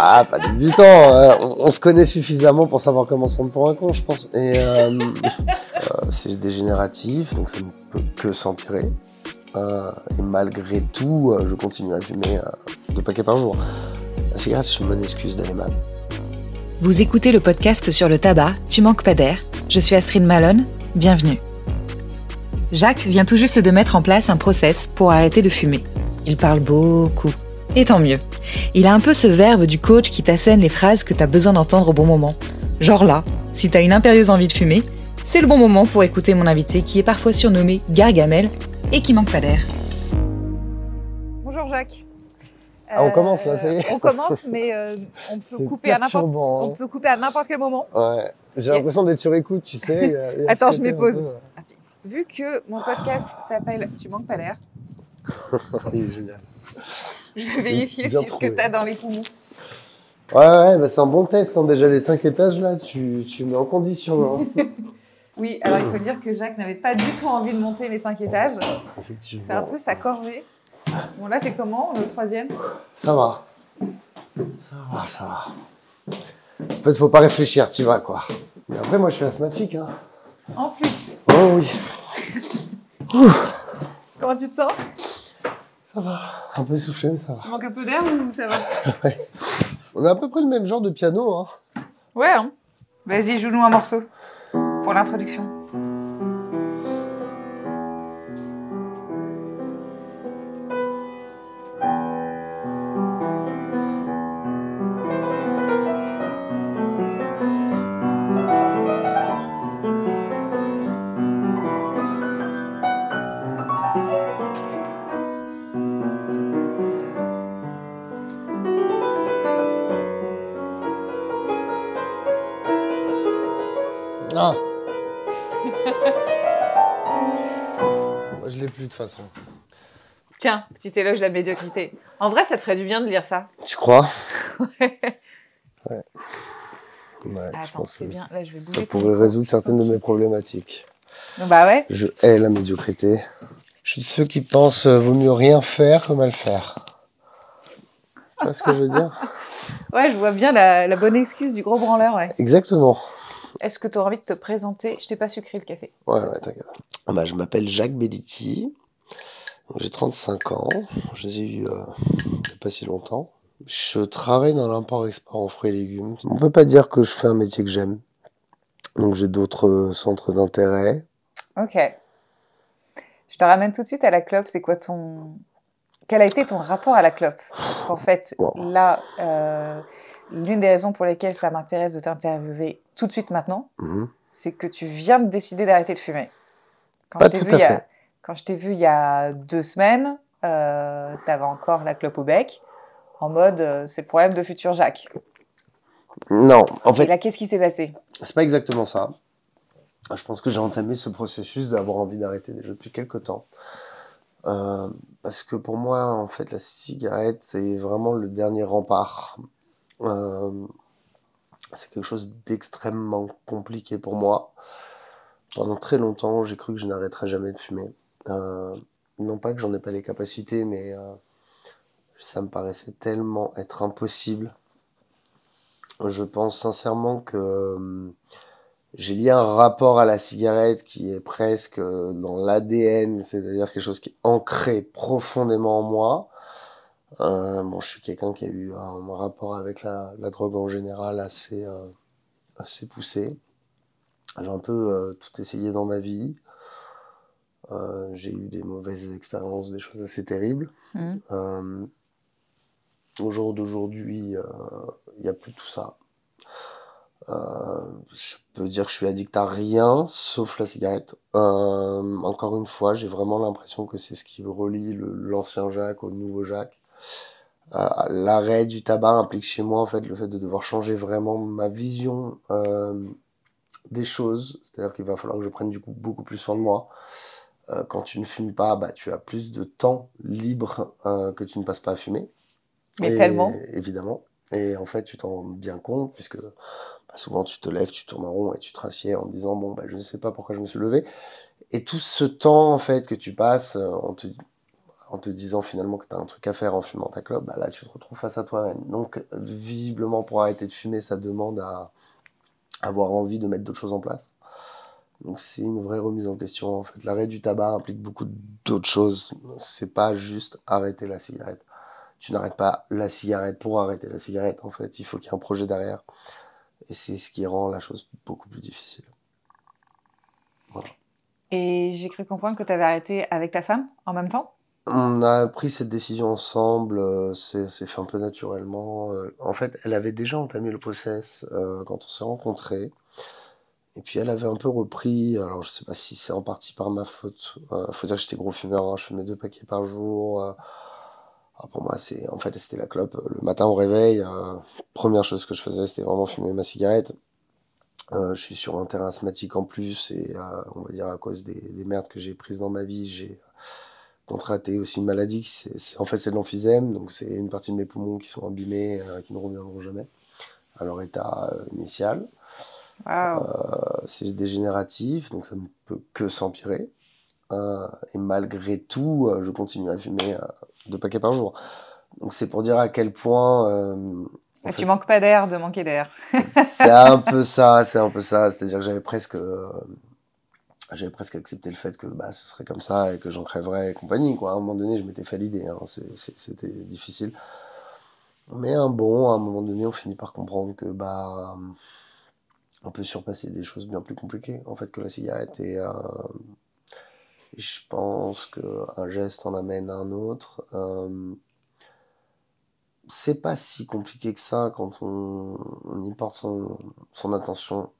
Ah, pas débutant. euh, on, on se connaît suffisamment pour savoir comment se prendre pour un con, je pense. Et euh, euh, c'est dégénératif, donc ça ne peut que s'empirer. Euh, et malgré tout, je continue à fumer deux paquets par jour. La cigarette, c'est une excuse d'aller mal. Vous écoutez le podcast sur le tabac, Tu manques pas d'air. Je suis Astrid Malone, bienvenue. Jacques vient tout juste de mettre en place un process pour arrêter de fumer. Il parle beaucoup. Et tant mieux. Il a un peu ce verbe du coach qui t'assène les phrases que t'as besoin d'entendre au bon moment. Genre là, si t'as une impérieuse envie de fumer, c'est le bon moment pour écouter mon invité qui est parfois surnommé Gargamel et qui manque pas d'air. Bonjour Jacques. Ah, on commence, là, ça y est. On commence, mais euh, on peut C'est couper à n'importe. perturbant, hein. On peut couper à n'importe quel moment. Ouais. J'ai l'impression d'être sur écoute, tu sais. il y a- il y a Attends, je côté me pose. un peu, Vu que mon podcast s'appelle Tu manques pas d'air, euh, oui, génial. Je vais vérifier si ce trouvé. que tu as dans les poumons. Ouais, ouais, bah c'est un bon test. hein. Déjà, les cinq étages, là, tu, tu mets en condition. hein. Oui, alors il faut dire que Jacques n'avait pas du tout envie de monter les cinq étages. Effectivement. C'est un peu sa corvée. Bon là, t'es comment Le troisième? Ça va. Ça va, ça va. En fait, faut pas réfléchir, tu vas, quoi. Mais après, moi, je suis asthmatique. Hein. En plus. Oh oui, Comment tu te sens? Ça va. Un peu essoufflé, mais ça va. Tu manques un peu d'air ou ça va? On a à peu près le même genre de piano. Hein. Ouais, hein Vas-y, joue-nous un morceau pour l'introduction. Façon. Tiens, petit éloge de la médiocrité. En vrai, ça te ferait du bien de lire ça. Tu crois? Ouais. Ouais, je Attends, pense c'est que bien. Là, je vais Ça pourrait résoudre certaines de mes problématiques. Bah ouais. Je hais la médiocrité. Je suis de ceux qui pensent euh, vaut mieux rien faire que mal faire. Tu vois ce que je veux dire? Ouais, je vois bien la, la bonne excuse du gros branleur, ouais. Exactement. Est-ce que tu auras envie de te présenter? Je t'ai pas sucré le café. Ouais, ouais, t'inquiète. Ah bah, je m'appelle Jacques Bellitti. J'ai 35 ans. Je les ai eu euh, il y a pas si longtemps. Je travaille dans l'import-export en fruits et légumes. On peut pas dire que je fais un métier que j'aime. Donc j'ai d'autres euh, centres d'intérêt. Ok. Je te ramène tout de suite à la clope. C'est quoi ton. Quel a été ton rapport à la clope? Parce qu'en fait, Wow. là, euh, l'une des raisons pour lesquelles ça m'intéresse de t'interviewer tout de suite maintenant, Mhm. c'est que tu viens de décider d'arrêter de fumer. Quand Pas je tout vu à il y a- fait. Quand je t'ai vu il y a deux semaines, euh, tu avais encore la clope au bec, en mode euh, c'est le problème de futur Jacques. Non, en Et fait, là, qu'est-ce qui s'est passé? C'est pas exactement ça. Je pense que j'ai entamé ce processus d'avoir envie d'arrêter déjà depuis quelques temps. Euh, parce que pour moi, en fait, la cigarette, c'est vraiment le dernier rempart. C'est quelque chose d'extrêmement compliqué pour moi. Pendant très longtemps, j'ai cru que je n'arrêterais jamais de fumer. Non pas que j'en ai pas les capacités, mais euh, ça me paraissait tellement être impossible. Je pense sincèrement que euh, j'ai lié un rapport à la cigarette qui est presque euh, dans l'ADN, c'est-à-dire quelque chose qui est ancré profondément en moi. Je suis quelqu'un qui a eu un rapport avec la, drogue en général assez, assez poussé. J'ai un peu tout essayé dans ma vie. Euh, j'ai eu des mauvaises expériences, des choses assez terribles. Mhm. Euh, au jour d'aujourd'hui, euh, il n'y a plus tout ça. Je peux dire que je suis addict à rien, sauf la cigarette. Encore une fois, j'ai vraiment l'impression que c'est ce qui relie l'ancien Jacques au nouveau Jacques. Euh, L'arrêt du tabac implique chez moi en fait le fait de devoir changer vraiment ma vision euh, des choses. C'est-à-dire qu'il va falloir que je prenne du coup beaucoup plus soin de moi. Euh, quand tu ne fumes pas, bah, tu as plus de temps libre euh, que tu ne passes pas à fumer. Mais Et- tellement. Évidemment. Et en fait, tu t'en rends bien compte, puisque bah, souvent tu te lèves, tu tournes en rond et tu te rassieds en disant Bon, bah, je ne sais pas pourquoi je me suis levé. Et tout ce temps, en fait, que tu passes, euh, te en te disant finalement que tu as un truc à faire en fumant ta clope, bah là tu te retrouves face à toi-même. Donc visiblement pour arrêter de fumer, ça demande à avoir envie de mettre d'autres choses en place. Donc c'est une vraie remise en question. En fait, l'arrêt du tabac implique beaucoup d'autres choses. C'est pas juste arrêter la cigarette. Tu n'arrêtes pas la cigarette pour arrêter la cigarette. En fait, il faut qu'il y ait un projet derrière. Et c'est ce qui rend la chose beaucoup plus difficile. Voilà. Et j'ai cru comprendre que tu avais arrêté avec ta femme en même temps? On a pris cette décision ensemble, euh, c'est fait un peu naturellement. Euh, en fait, elle avait déjà entamé le process euh, quand on s'est rencontrés. Et puis elle avait un peu repris, alors je sais pas si c'est en partie par ma faute. Il faut dire que j'étais gros fumeur, hein, je fumais deux paquets par jour. Ah, pour moi, c'est en fait c'était la clope. Le matin au réveil, première chose que je faisais, c'était vraiment fumer ma cigarette. Euh, je suis sur un terrain asthmatique en plus et euh, on va dire à cause des, des merdes que j'ai prises dans ma vie, j'ai contracté aussi une maladie. C'est, en fait, c'est de l'emphysème, donc c'est une partie de mes poumons qui sont abîmés, euh, qui ne reviendront jamais à leur état initial. C'est dégénératif, donc ça ne peut que s'empirer. et malgré tout, je continue à fumer deux paquets par jour. Donc c'est pour dire à quel point et tu manques pas d'air de manquer d'air. c'est un peu ça, c'est un peu ça. C'est-à-dire que j'avais presque, euh, j'avais presque accepté le fait que bah, ce serait comme ça et que j'en crèverais et compagnie. Quoi. À un moment donné, je m'étais fait l'idée. Hein. C'était difficile. Mais un bon, à un moment donné, on finit par comprendre que bah, on peut surpasser des choses bien plus compliquées en fait que la cigarette. Et je pense qu'un geste en amène un autre. Euh, c'est pas si compliqué que ça quand on, y porte son, son, attention.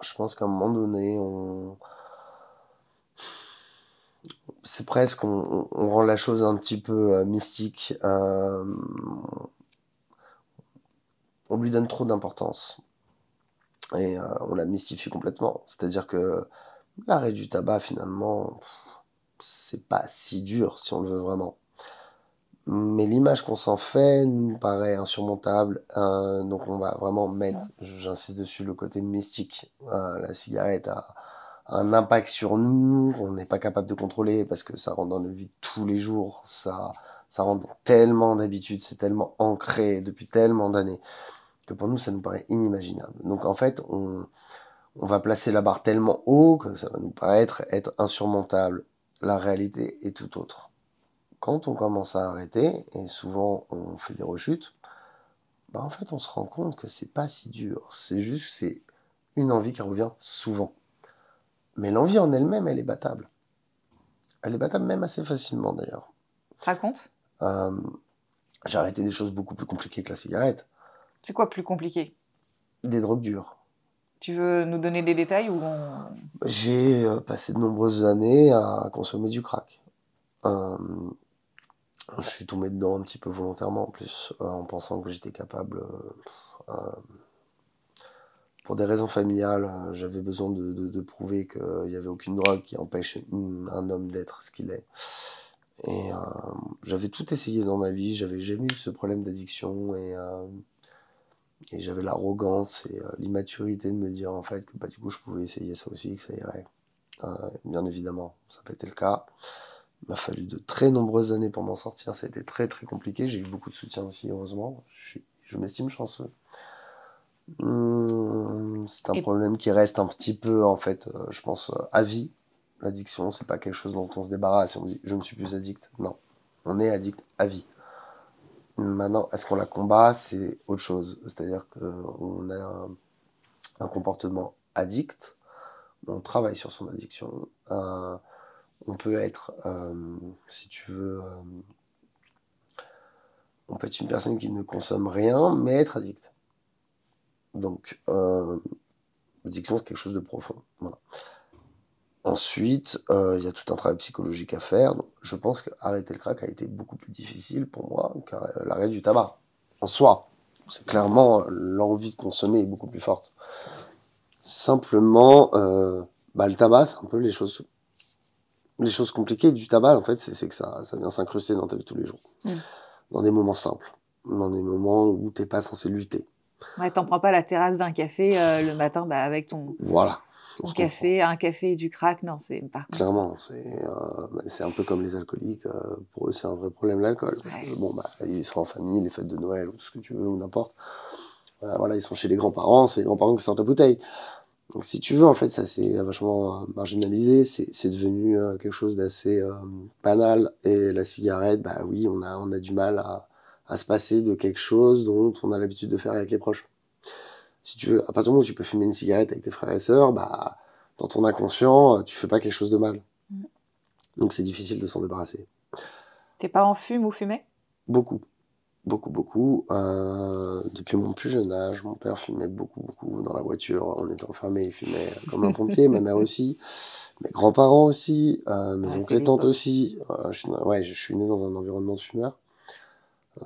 Je pense qu'à un moment donné, on. C'est presque, on, rend la chose un petit peu euh, mystique. Euh, on lui donne trop d'importance. Et euh, on la mystifie complètement. C'est-à-dire que l'arrêt du tabac, finalement, c'est pas si dur si on le veut vraiment mais l'image qu'on s'en fait nous paraît insurmontable. Euh, donc on va vraiment mettre, j'insiste dessus, le côté mystique. Euh, la cigarette a, un impact sur nous qu'on n'est pas capable de contrôler parce que ça rentre dans notre vie tous les jours. Ça, ça rentre tellement d'habitudes, c'est tellement ancré depuis tellement d'années que pour nous ça nous paraît inimaginable. Donc en fait on, on va placer la barre tellement haut que ça va nous paraître être insurmontable. La réalité est tout autre quand on commence à arrêter, et souvent on fait des rechutes, bah en fait on se rend compte que c'est pas si dur. C'est juste c'est une envie qui revient souvent. Mais l'envie en elle-même, elle est battable. Elle est battable même assez facilement d'ailleurs. Raconte. Euh, j'ai arrêté des choses beaucoup plus compliquées que la cigarette. C'est quoi plus compliqué? Des drogues dures. Tu veux nous donner des détails ou J'ai euh, passé de nombreuses années à consommer du crack. Euh, je suis tombé dedans un petit peu volontairement en plus, euh, en pensant que j'étais capable. Pour des raisons familiales, j'avais besoin de, prouver qu'il n'y avait aucune drogue qui empêche un homme d'être ce qu'il est. Et j'avais tout essayé dans ma vie, j'avais jamais eu ce problème d'addiction et, et j'avais l'arrogance et l'immaturité de me dire en fait que bah, du coup je pouvais essayer ça aussi, que ça irait. bien évidemment, ça n'a pas été le cas. Il m'a fallu de très nombreuses années pour m'en sortir. Ça a été très très compliqué. J'ai eu beaucoup de soutien aussi, heureusement. Je, je m'estime chanceux. Hum, c'est un problème qui reste un petit peu, en fait, euh, je pense, euh, à vie. L'addiction, c'est pas quelque chose dont on se débarrasse on dit je ne suis plus addict. Non, on est addict à vie. Maintenant, est-ce qu'on la combat? C'est autre chose. C'est-à-dire qu'on a un, comportement addict, on travaille sur son addiction. Euh, on peut être, euh, si tu veux, euh, on peut être une personne qui ne consomme rien, mais être addict. Donc, l'addiction, c'est quelque chose de profond. Ensuite, il y a tout un travail psychologique à faire. je pense qu'arrêter le crack a été beaucoup plus difficile pour moi l'arrêt du tabac. En soi, c'est clairement l'envie de consommer est beaucoup plus forte. Simplement, bah, le tabac, c'est un peu les choses les choses compliquées du tabac, en fait, c'est que ça, ça vient s'incruster dans ta vie tous les jours. Mm. Dans des moments simples. Dans des moments où t'es pas censé lutter. Ouais, t'en prends pas la terrasse d'un café euh, le matin bah, avec ton, Voilà. On se café, un café et du crack. Non, c'est par contre. Clairement, c'est euh, bah, c'est un peu comme les alcooliques. euh, pour eux, c'est un vrai problème l'alcool. Parce que bon, bah, ils sont en famille, les fêtes de Noël ou tout ce que tu veux ou n'importe. Euh, voilà, ils sont chez les grands-parents, c'est les grands-parents qui sortent la bouteille. Donc, si tu veux, en fait, ça c'est vachement euh, marginalisé. C'est c'est devenu euh, quelque chose d'assez euh, banal. Et la cigarette, bah oui, on a on a du mal à à se passer de quelque chose dont on a l'habitude de faire avec les proches. Si tu veux, à partir du moment où tu peux fumer une cigarette avec tes frères et sœurs, bah dans ton inconscient, euh, tu fais pas quelque chose de mal. Mhm. Donc c'est difficile de s'en débarrasser. Tes parents fument ou fumaient? Beaucoup, beaucoup, beaucoup. Euh, depuis mon plus jeune âge, mon père fumait beaucoup, beaucoup dans la voiture. On était enfermés, il fumait comme un pompier. ma mère aussi, mes grands-parents aussi, euh, mes Ah, oncles et tantes aussi. Euh, je, ouais, je suis né dans un environnement de fumeurs.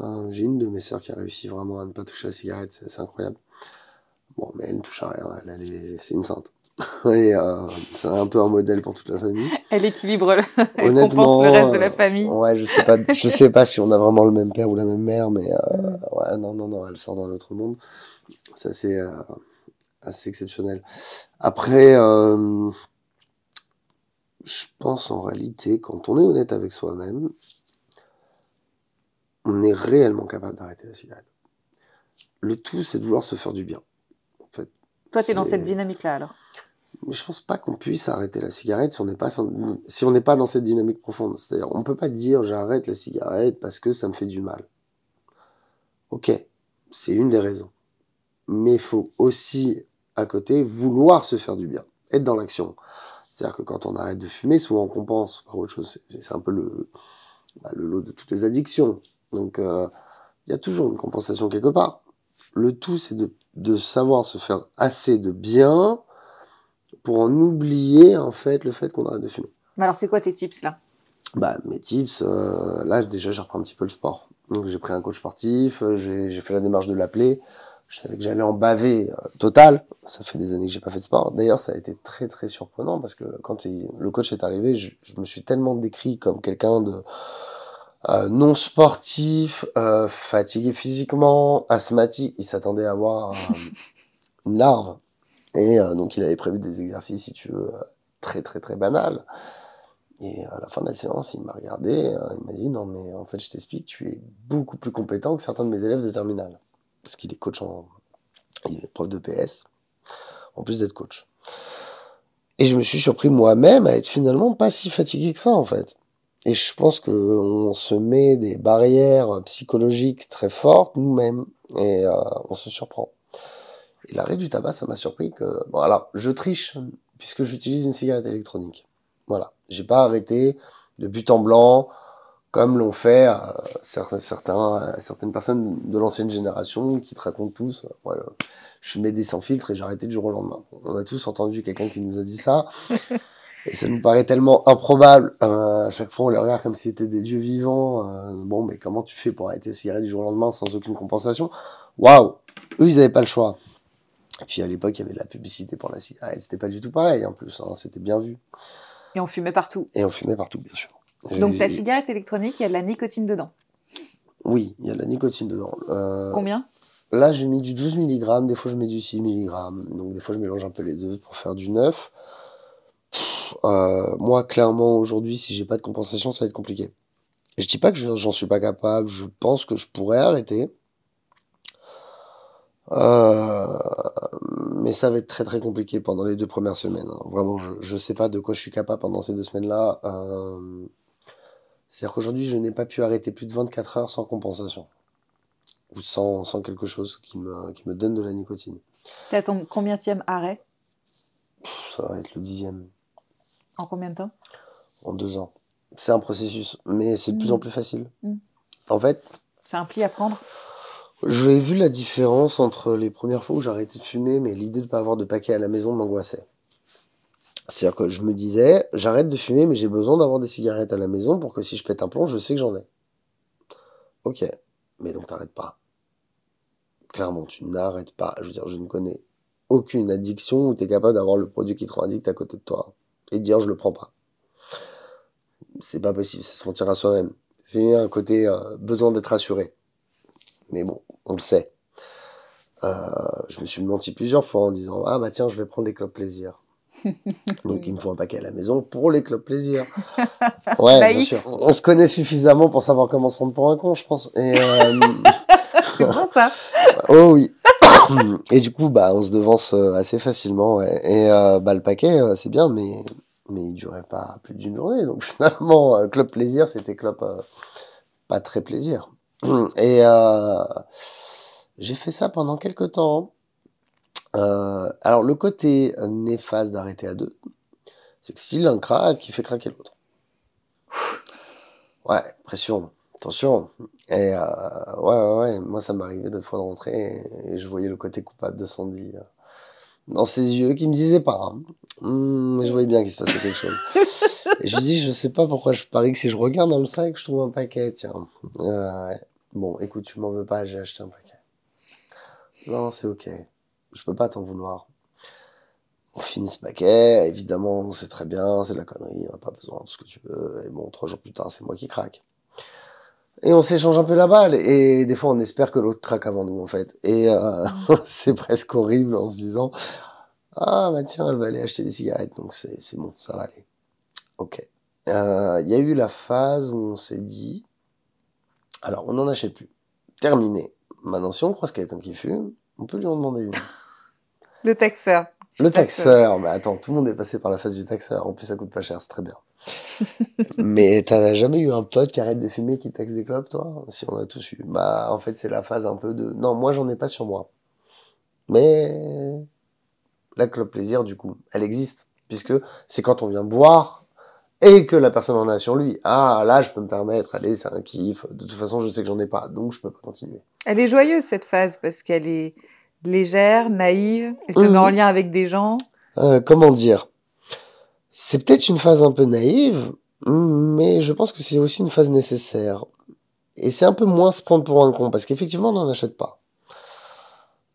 Euh, J'ai une de mes sœurs qui a réussi vraiment à ne pas toucher la cigarette, c'est incroyable. Bon, mais elle ne touche à rien, elle, elle est- c'est une sainte. Et euh, c'est un peu un modèle pour toute la famille. Elle équilibre, le... elle Honnêtement, compense le reste de la euh, famille. Ouais, je sais pas, je sais pas si on a vraiment le même père ou la même mère, mais euh, Mm. ouais, non, non, non, elle sort dans l'autre monde. C'est assez, euh, assez exceptionnel. Après, euh, je pense en réalité, quand on est honnête avec soi-même, on est réellement capable d'arrêter la cigarette. Le tout, c'est de vouloir se faire du bien. Toi, t'es dans c'est- cette dynamique-là alors. je pense pas qu'on puisse arrêter la cigarette si on n'est pas si on n'est pas dans cette dynamique profonde. C'est-à-dire, on peut pas dire j'arrête la cigarette parce que ça me fait du mal. Ok, c'est une des raisons. Mais il faut aussi à côté vouloir se faire du bien, être dans l'action. C'est-à-dire que quand on arrête de fumer, souvent on compense par autre chose. C'est- un peu le bah, le lot de toutes les addictions. Donc euh, il y a toujours une compensation quelque part. Le tout, c'est de, de savoir se faire assez de bien pour en oublier en fait le fait qu'on arrête de fumer. Alors, c'est quoi tes tips là? Bah, mes tips, euh, là déjà j'ai repris un petit peu le sport. Donc j'ai pris un coach sportif, euh, j'ai j'ai fait la démarche de l'appeler. Je savais que j'allais en baver euh, total. Ça fait des années que j'ai pas fait de sport. D'ailleurs, ça a été très très surprenant parce que quand il- le coach est arrivé, je, je me suis tellement décrit comme quelqu'un de euh, non sportif, euh, fatigué physiquement, asthmatique. Il s'attendait à avoir une larve. Et euh, donc il avait prévu des exercices, si tu veux, très très très banals. Et à la fin de la séance, il m'a regardé, il m'a dit non mais en fait je t'explique, tu es beaucoup plus compétent que certains de mes élèves de terminale. Parce qu'il est coach en... Il est prof de PS, en plus d'être coach. Et je me suis surpris moi-même à être finalement pas si fatigué que ça en fait. Et je pense que on se met des barrières psychologiques très fortes nous-mêmes et euh, on se surprend. Et l'arrêt du tabac, ça m'a surpris que bon alors je triche puisque j'utilise une cigarette électronique. Voilà, j'ai pas arrêté de but en blanc comme l'ont fait euh, certains, euh, certaines personnes de l'ancienne génération qui te racontent tous. euh, voilà, je fumais des sans filtre et j'ai arrêté du jour au lendemain. On a tous entendu quelqu'un qui nous a dit ça. Et ça nous paraît tellement improbable. Euh, à chaque fois, on les regarde comme si c'était des dieux vivants. Euh, bon, mais comment tu fais pour arrêter la cigarette du jour au lendemain sans aucune compensation? Waouh Eux, ils n'avaient pas le choix. Et puis à l'époque, il y avait de la publicité pour la cigarette. C'était pas du tout pareil en plus. hein. C'était bien vu. Et on fumait partout. Et on fumait partout, bien sûr. Donc, ta Et- cigarette électronique, il y a de la nicotine dedans? Oui, il y a de la nicotine dedans. Euh, Combien? Là, j'ai mis du 12 mg, des fois je mets du 6 mg. Donc des fois je mélange un peu les deux pour faire du 9. Pff, euh, moi, clairement, aujourd'hui, si j'ai pas de compensation, ça va être compliqué. Je dis pas que je- j'en suis pas capable, je pense que je pourrais arrêter. Euh, mais ça va être très très compliqué pendant les deux premières semaines. hein. Vraiment, je, je sais pas de quoi je suis capable pendant ces deux semaines-là. Euh, C'est-à-dire qu'aujourd'hui, je n'ai pas pu arrêter plus de 24 heures sans compensation. Ou sans, sans quelque chose qui me, qui me donne de la nicotine. T'as ton combienième arrêt? Ça va être le dixième En combien de temps? En deux ans. C'est un processus, mais c'est de plus Mm. en plus facile. Mm. En fait, C'est un pli à prendre? j'ai vu la différence entre les premières fois où arrêté de fumer, mais l'idée de ne pas avoir de paquet à la maison m'angoissait. C'est-à-dire que je me disais, j'arrête de fumer, mais j'ai besoin d'avoir des cigarettes à la maison pour que si je pète un plomb, je sais que j'en ai. Ok, mais donc t'arrêtes pas. Clairement, tu n'arrêtes pas. Je veux dire, je ne connais aucune addiction où tu es capable d'avoir le produit qui te rend addict à côté de toi et dire je le prends pas. C'est pas possible, c'est se mentir à soi-même. C'est un côté euh, besoin d'être assuré. Mais bon, on le sait. Euh, je me suis menti plusieurs fois en disant Ah bah tiens, je vais prendre les clubs plaisir. Donc il me faut un paquet à la maison pour les clubs plaisir. Ouais, bien sûr. On se connaît suffisamment pour savoir comment se prendre pour un con, je pense. Et, euh, C'est bon ça. oh oui. Et du coup, bah, on se devance euh, assez facilement. Ouais. Et euh, bah, le paquet, euh, c'est bien, mais, mais il durait pas plus d'une journée. Donc finalement, club plaisir, c'était club euh, pas très plaisir. Et euh, j'ai fait ça pendant quelques temps. Euh, alors, le côté euh, néfaste d'arrêter à deux, c'est que si l'un craque, il fait craquer l'autre. Ouais, pression, attention. Et euh, ouais, ouais, ouais, moi ça m'arrivait deux fois de rentrer et, et je voyais le côté coupable de Sandy euh, dans ses yeux qui me disait pas. hein. Mais je voyais bien qu'il se passait quelque chose. Et je lui dis, je sais pas pourquoi je parie que si je regarde dans le sac, je trouve un paquet, tiens. Ouais. Bon, écoute, tu m'en veux pas, j'ai acheté un paquet. Non, c'est ok. Je peux pas t'en vouloir. On finit ce paquet, évidemment, c'est très bien, c'est de la connerie, on n'a pas besoin de ce que tu veux. Et bon, trois jours plus tard, c'est moi qui craque. Et on s'échange un peu la balle, et des fois on espère que l'autre craque avant nous, en fait. Et euh, c'est presque horrible en se disant, ah bah tiens, elle va aller acheter des cigarettes, donc c'est bon, ça va aller. Ok. Euh, Il y a eu la phase où on s'est dit, alors on n'en achète plus. Terminé. Maintenant, si on croise quelqu'un qui fume, on peut lui en demander une. Le taxeur. Le taxeur, mais attends, tout le monde est passé par la phase du taxeur. En plus, ça coûte pas cher, c'est très bien. mais t'as jamais eu un pote qui arrête de fumer qui taxe des clopes, toi? Si on a tous eu. Bah, en fait, c'est la phase un peu de. Non, moi, j'en ai pas sur moi. Mais la clope plaisir, du coup, elle existe, puisque c'est quand on vient boire et que la personne en a sur lui. Ah, là, je peux me permettre. Allez, c'est un kiff. De toute façon, je sais que j'en ai pas, donc je peux pas continuer. Elle est joyeuse cette phase parce qu'elle est légère, naïve. Elle te met Mhm. en lien avec des gens. Euh, comment dire? C'est peut-être une phase un peu naïve, mais je pense que c'est aussi une phase nécessaire. Et c'est un peu moins se prendre pour un con, parce qu'effectivement, on n'en achète pas.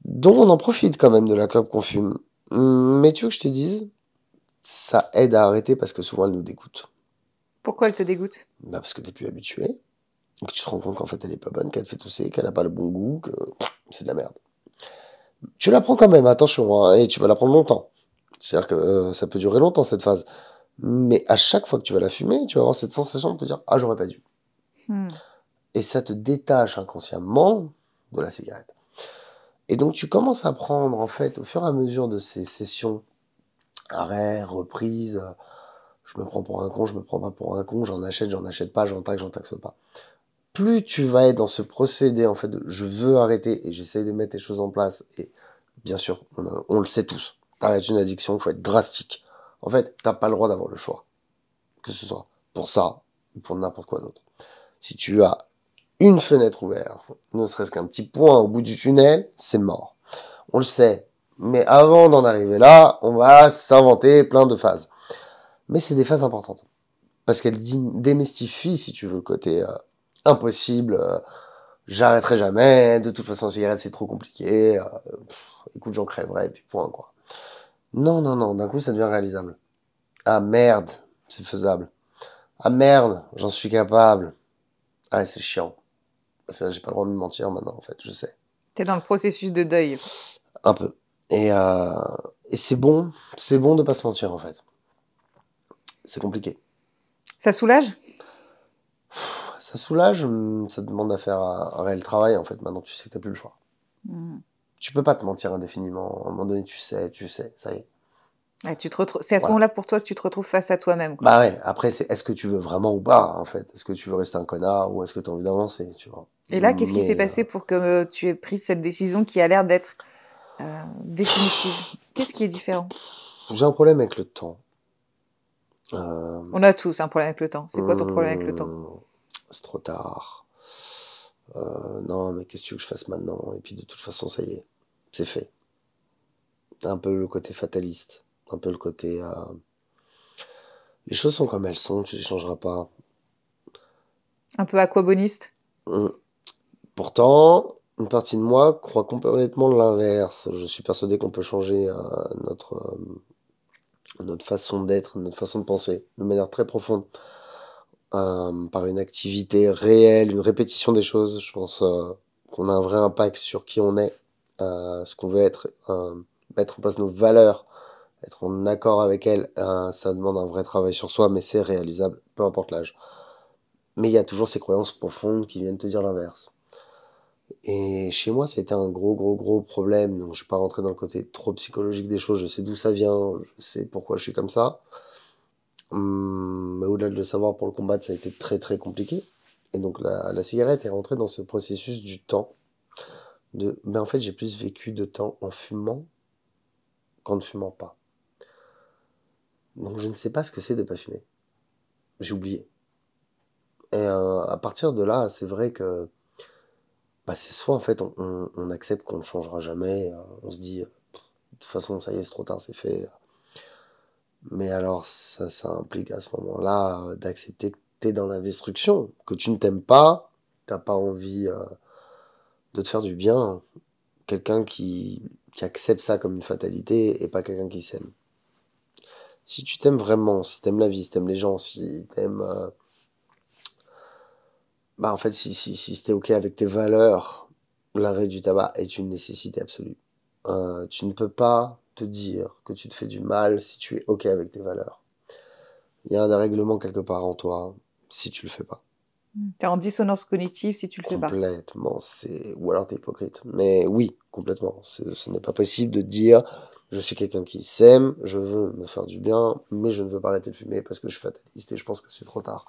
Donc on en profite quand même de la clope qu'on fume. Mais tu veux que je te dise Ça aide à arrêter parce que souvent elle nous dégoûte. Pourquoi elle te dégoûte? Bah parce que t'es plus habitué, que tu te rends compte qu'en fait elle est pas bonne, qu'elle te fait tousser, qu'elle a pas le bon goût, que c'est de la merde. Tu la prends quand même, attention, hein, et tu vas la prendre longtemps. C'est-à-dire que euh, ça peut durer longtemps cette phase. Mais à chaque fois que tu vas la fumer, tu vas avoir cette sensation de te dire Ah, j'aurais pas dû. Hmm. Et ça te détache inconsciemment de la cigarette. Et donc tu commences à prendre, en fait, au fur et à mesure de ces sessions, arrêt, reprise, euh, je me prends pour un con, je me prends pas pour un con, j'en achète, j'en achète pas, j'en taxe, j'en taxe pas. Plus tu vas être dans ce procédé, en fait, de je veux arrêter et j'essaye de mettre les choses en place, et bien sûr, on, le sait tous, t'arrêtes une addiction, il faut être drastique. En fait, t'as pas le droit d'avoir le choix. Que ce soit pour ça ou pour n'importe quoi d'autre. Si tu as une fenêtre ouverte, ne serait-ce qu'un petit point au bout du tunnel, c'est mort. On le sait. Mais avant d'en arriver là, on va s'inventer plein de phases. Mais c'est des phases importantes. Parce qu'elles démystifient, si tu veux, le côté euh, impossible, euh, j'arrêterai jamais, de toute façon, cigarette, c'est trop compliqué, euh, pff, écoute, j'en crèverai, et puis point, quoi. Non, non, non, d'un coup, ça devient réalisable. Ah merde, c'est faisable. Ah merde, j'en suis capable. Ah, c'est chiant. Parce que là, j'ai pas le droit de me mentir maintenant, en fait, je sais. T'es dans le processus de deuil. Un peu. Et, euh, et c'est bon, c'est bon de pas se mentir, en fait. C'est compliqué. Ça soulage? Ça soulage, hum, ça demande à faire un, réel travail, en fait. Maintenant, tu sais que t'as plus le choix. Hmm. Tu peux pas te mentir indéfiniment. À un moment donné, tu sais, tu sais, ça y est. Tu te retrouves... C'est à ce Voilà. moment-là pour toi que tu te retrouves face à toi-même. Bah ouais, après, c'est est-ce que tu veux vraiment ou pas, en fait? Est-ce que tu veux rester un connard ou est-ce que tu as envie d'avancer, tu vois? Et là, qu'est-ce qui s'est passé pour que euh, tu aies pris cette décision qui a l'air d'être euh, définitive? Qu'est-ce qui est différent? Euh, J'ai un problème avec le temps. Euh, On a tous un problème avec le temps. C'est quoi ton problème avec le temps? hum, C'est trop tard. Euh, non, mais qu'est-ce que tu veux que je fasse maintenant? Et puis de toute façon, ça y est, c'est fait. Un peu le côté fataliste, un peu le côté. euh, Les choses sont comme elles sont, tu les changeras pas. Un peu aquaboniste Hum. Pourtant, une partie de moi croit complètement l'inverse. Je suis persuadé qu'on peut changer euh, notre, notre façon d'être, notre façon de penser, de manière très profonde, euh, par une activité réelle, une répétition des choses. Je pense euh, qu'on a un vrai impact sur qui on est euh, ce qu'on veut être, mettre en place nos valeurs, être en accord avec elles, ça demande un vrai travail sur soi, mais c'est réalisable, peu importe l'âge. Mais il y a toujours ces croyances profondes qui viennent te dire l'inverse. Et chez moi, été un gros, gros, gros problème. Donc, je vais pas rentrer dans le côté trop psychologique des choses. Je sais d'où ça vient. Je sais pourquoi je suis comme ça. Hum, mais au-delà de le savoir pour le combattre, ça a été très, très compliqué. Et donc, la, cigarette est rentrée dans ce processus du temps. De, ben, en fait, j'ai plus vécu de temps en fumant qu'en ne fumant pas. Donc, je ne sais pas ce que c'est de pas fumer. J'ai oublié. Et euh, à partir de là, c'est vrai que bah, c'est soit en fait on, on, on accepte qu'on ne changera jamais, euh, on se dit euh, de toute façon ça y est c'est trop tard c'est fait. Mais alors ça, ça implique à ce moment-là euh, d'accepter que tu es dans la destruction, que tu ne t'aimes pas, t'as pas envie euh, de te faire du bien. Quelqu'un qui, qui accepte ça comme une fatalité et pas quelqu'un qui s'aime. Si tu t'aimes vraiment, si t'aimes la vie, si t'aimes les gens, si t'aimes euh, bah en fait, si, si, si c'était OK avec tes valeurs, l'arrêt du tabac est une nécessité absolue. Euh, tu ne peux pas te dire que tu te fais du mal si tu es OK avec tes valeurs. Il y a un dérèglement quelque part en toi si tu le fais pas. Tu es en dissonance cognitive si tu le fais pas. Complètement, c'est ou alors t'es hypocrite. Mais oui, complètement. Ce n'est pas possible de dire je suis quelqu'un qui s'aime, je veux me faire du bien, mais je ne veux pas arrêter de fumer parce que je suis fataliste et je pense que c'est trop tard.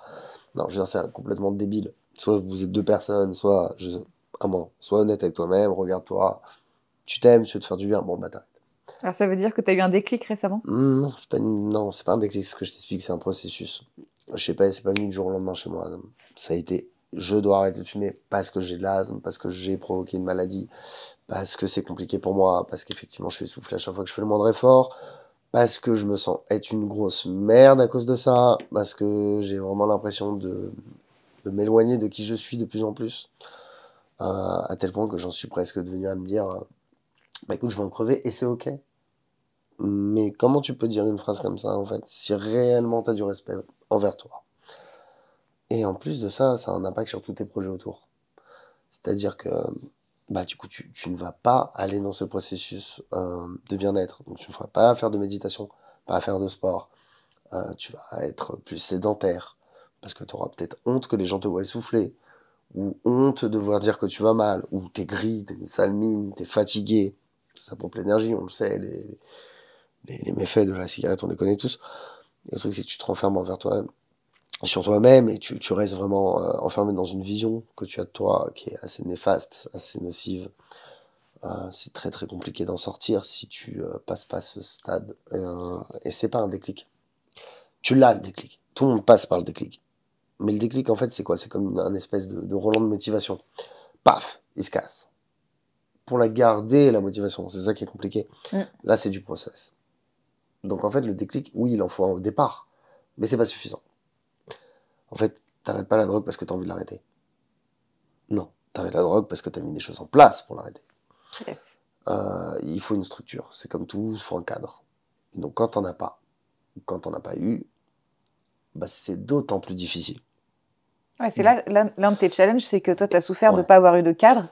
Non, je veux dire, c'est complètement débile. Soit vous êtes deux personnes, soit je, à moi, sois honnête avec toi-même, regarde-toi, tu t'aimes, tu veux te faire du bien, bon bah t'arrêtes. Alors ça veut dire que tu as eu un déclic récemment? Non, c'est pas, pas un déclic, ce que je t'explique, c'est un processus. Je sais pas, c'est pas venu du jour au lendemain chez moi. Ça a été, je dois arrêter de fumer parce que j'ai de l'asthme, parce que j'ai provoqué une maladie, parce que c'est compliqué pour moi, parce qu'effectivement je suis essoufflé à chaque fois que je fais le moindre effort, parce que je me sens être une grosse merde à cause de ça, parce que j'ai vraiment l'impression de, m'éloigner de qui je suis de plus en plus, euh, à tel point que j'en suis presque devenu à me dire, bah écoute, je vais en crever et c'est ok. Mais comment tu peux dire une phrase comme ça, en fait, si réellement tu as du respect envers toi? Et en plus de ça, ça a un impact sur tous tes projets autour. C'est-à-dire que, bah, du coup, tu, ne vas pas aller dans ce processus euh, de bien-être. Donc, tu ne feras pas faire de méditation, pas faire de sport. Euh, tu vas être plus sédentaire. Parce que tu auras peut-être honte que les gens te voient essouffler. Ou honte de voir dire que tu vas mal. Ou t'es gris, t'es une sale mine, t'es fatigué. Ça pompe l'énergie, on le sait. Les, les, les méfaits de la cigarette, on les connaît tous. Et le truc, c'est que tu te renfermes envers toi sur toi-même et tu, tu restes vraiment euh, enfermé dans une vision que tu as de toi qui est assez néfaste, assez nocive. Euh, c'est très très compliqué d'en sortir si tu euh, passes pas ce stade. Euh, et c'est pas un déclic. Tu l'as le déclic. Tout le monde passe par le déclic. Mais le déclic, en fait, c'est quoi? C'est comme un espèce de, de Roland de motivation. Paf, il se casse. Pour la garder, la motivation, c'est ça qui est compliqué. Là, c'est du process. Donc en fait, le déclic, oui, il en faut un au départ, mais c'est pas suffisant. En fait, t'arrêtes pas la drogue parce que t'as envie de l'arrêter. Non, t'arrêtes la drogue parce que t'as mis des choses en place pour l'arrêter. Yes. Euh, il faut une structure, c'est comme tout, il faut un cadre. Donc quand t'en as pas, ou quand t'en as pas eu, bah, c'est d'autant plus difficile. Ouais, c'est là l'un de tes challenges, c'est que toi, tu as souffert de ne pas avoir eu de cadre.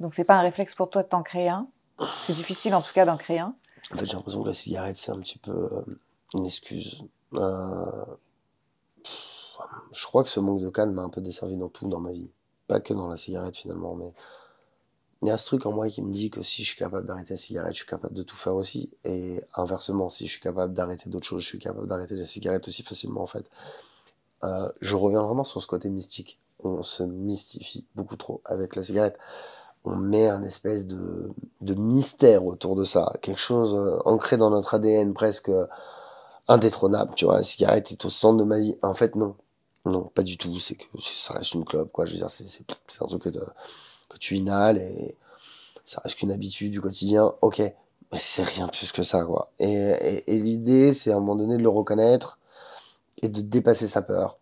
Donc, c'est pas un réflexe pour toi de t'en créer un. C'est difficile, en tout cas, d'en créer un. En fait, j'ai l'impression que la cigarette, c'est un petit peu euh, une excuse. Euh, je crois que ce manque de cadre m'a un peu desservi dans tout dans ma vie. Pas que dans la cigarette finalement, mais il y a ce truc en moi qui me dit que si je suis capable d'arrêter la cigarette, je suis capable de tout faire aussi. Et inversement, si je suis capable d'arrêter d'autres choses, je suis capable d'arrêter la cigarette aussi facilement en fait. Euh, je reviens vraiment sur ce côté mystique. On se mystifie beaucoup trop avec la cigarette. On met un espèce de, de mystère autour de ça, quelque chose euh, ancré dans notre ADN presque euh, indétrônable. Tu vois, la cigarette est au centre de ma vie. En fait, non, non, pas du tout. C'est que ça reste une clope, quoi. Je veux dire, c'est un truc que, que tu inhales et ça reste qu'une habitude du quotidien. Ok, mais c'est rien plus que ça, quoi. Et, et, et l'idée, c'est à un moment donné de le reconnaître et de dépasser sa peur.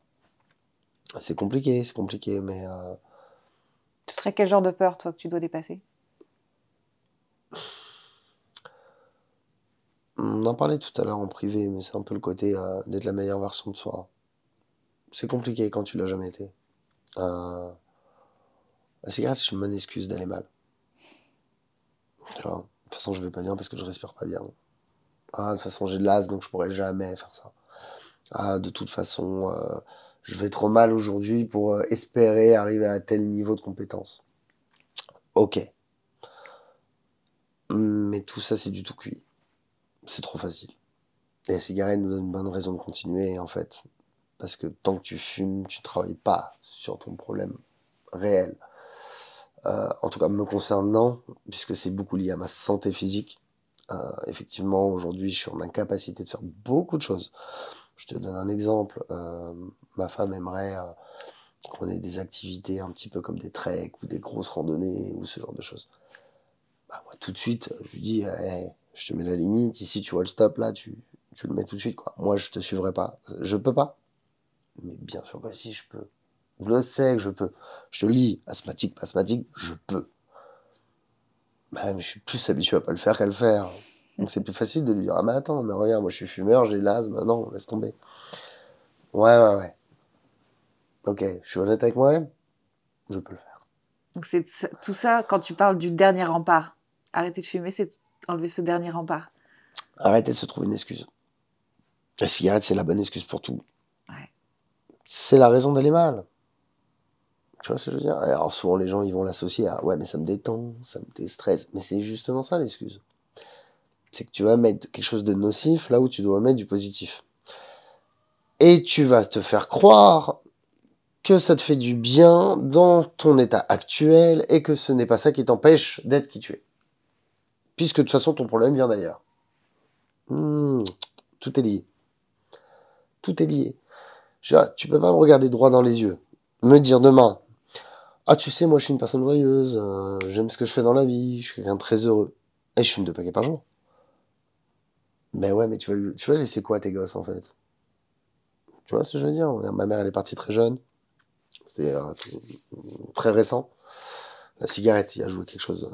C'est compliqué, c'est compliqué, mais euh, Ce serait quel genre de peur, toi, que tu dois dépasser? On en parlait tout à l'heure en privé, mais c'est un peu le côté euh, d'être la meilleure version de soi. C'est compliqué quand tu l'as jamais été. Euh, c'est une bonne excuse d'aller mal. De toute façon, je vais pas bien parce que je respire pas bien. Ah, de toute façon, j'ai de l'asthme, donc je pourrais jamais faire ça. Ah, de toute façon, euh, je vais trop mal aujourd'hui pour euh, espérer arriver à tel niveau de compétence. Ok. Mais tout ça, c'est du tout cuit. C'est trop facile. Et la cigarette nous donne une bonne raison de continuer, en fait. Parce que tant que tu fumes, tu travailles pas sur ton problème réel. Euh, en tout cas, me concernant, puisque c'est beaucoup lié à ma santé physique. Euh, effectivement, aujourd'hui, je suis en incapacité de faire beaucoup de choses. Je te donne un exemple. Euh, ma femme aimerait euh, qu'on ait des activités un petit peu comme des treks ou des grosses randonnées ou ce genre de choses. Bah, moi, tout de suite, je lui dis, hey, je te mets la limite. Ici, tu vois le stop là, tu, tu le mets tout de suite. Moi, je te suivrai pas. Je peux pas. Mais bien sûr que si, je peux. Je le sais que je peux. Je te le dis, asthmatique, pas asthmatique, je peux. Bah, mais je suis plus habitué à pas le faire qu'à le faire. Donc c'est plus facile de lui dire Ah, mais attends, mais regarde, moi je suis fumeur, j'ai l'asthme. Non, laisse tomber. Ouais, ouais, ouais. Ok, je suis honnête avec moi-même, je peux le faire. Donc c'est tout ça, quand tu parles du dernier rempart, arrêter de fumer, c'est enlever ce dernier rempart. Arrêter de se trouver une excuse. La cigarette, c'est la bonne excuse pour tout. Ouais. C'est la raison d'aller mal. Tu vois ce que je veux dire? Alors souvent les gens ils vont l'associer à ouais mais ça me détend, ça me déstresse. Mais c'est justement ça l'excuse. C'est que tu vas mettre quelque chose de nocif là où tu dois mettre du positif. Et tu vas te faire croire que ça te fait du bien dans ton état actuel et que ce n'est pas ça qui t'empêche d'être qui tu es. Puisque de toute façon ton problème vient d'ailleurs. Hmm, tout est lié. Tout est lié. Je veux dire, tu peux pas me regarder droit dans les yeux, me dire demain, ah tu sais moi je suis une personne joyeuse, euh, j'aime ce que je fais dans la vie, je suis quelqu'un de très heureux, et je fume deux paquets par jour. Mais ouais, mais tu tu vas laisser quoi à tes gosses en fait? Tu vois ce que je veux dire? Ma mère elle est partie très jeune, c'était euh, très récent. La cigarette y a joué quelque chose,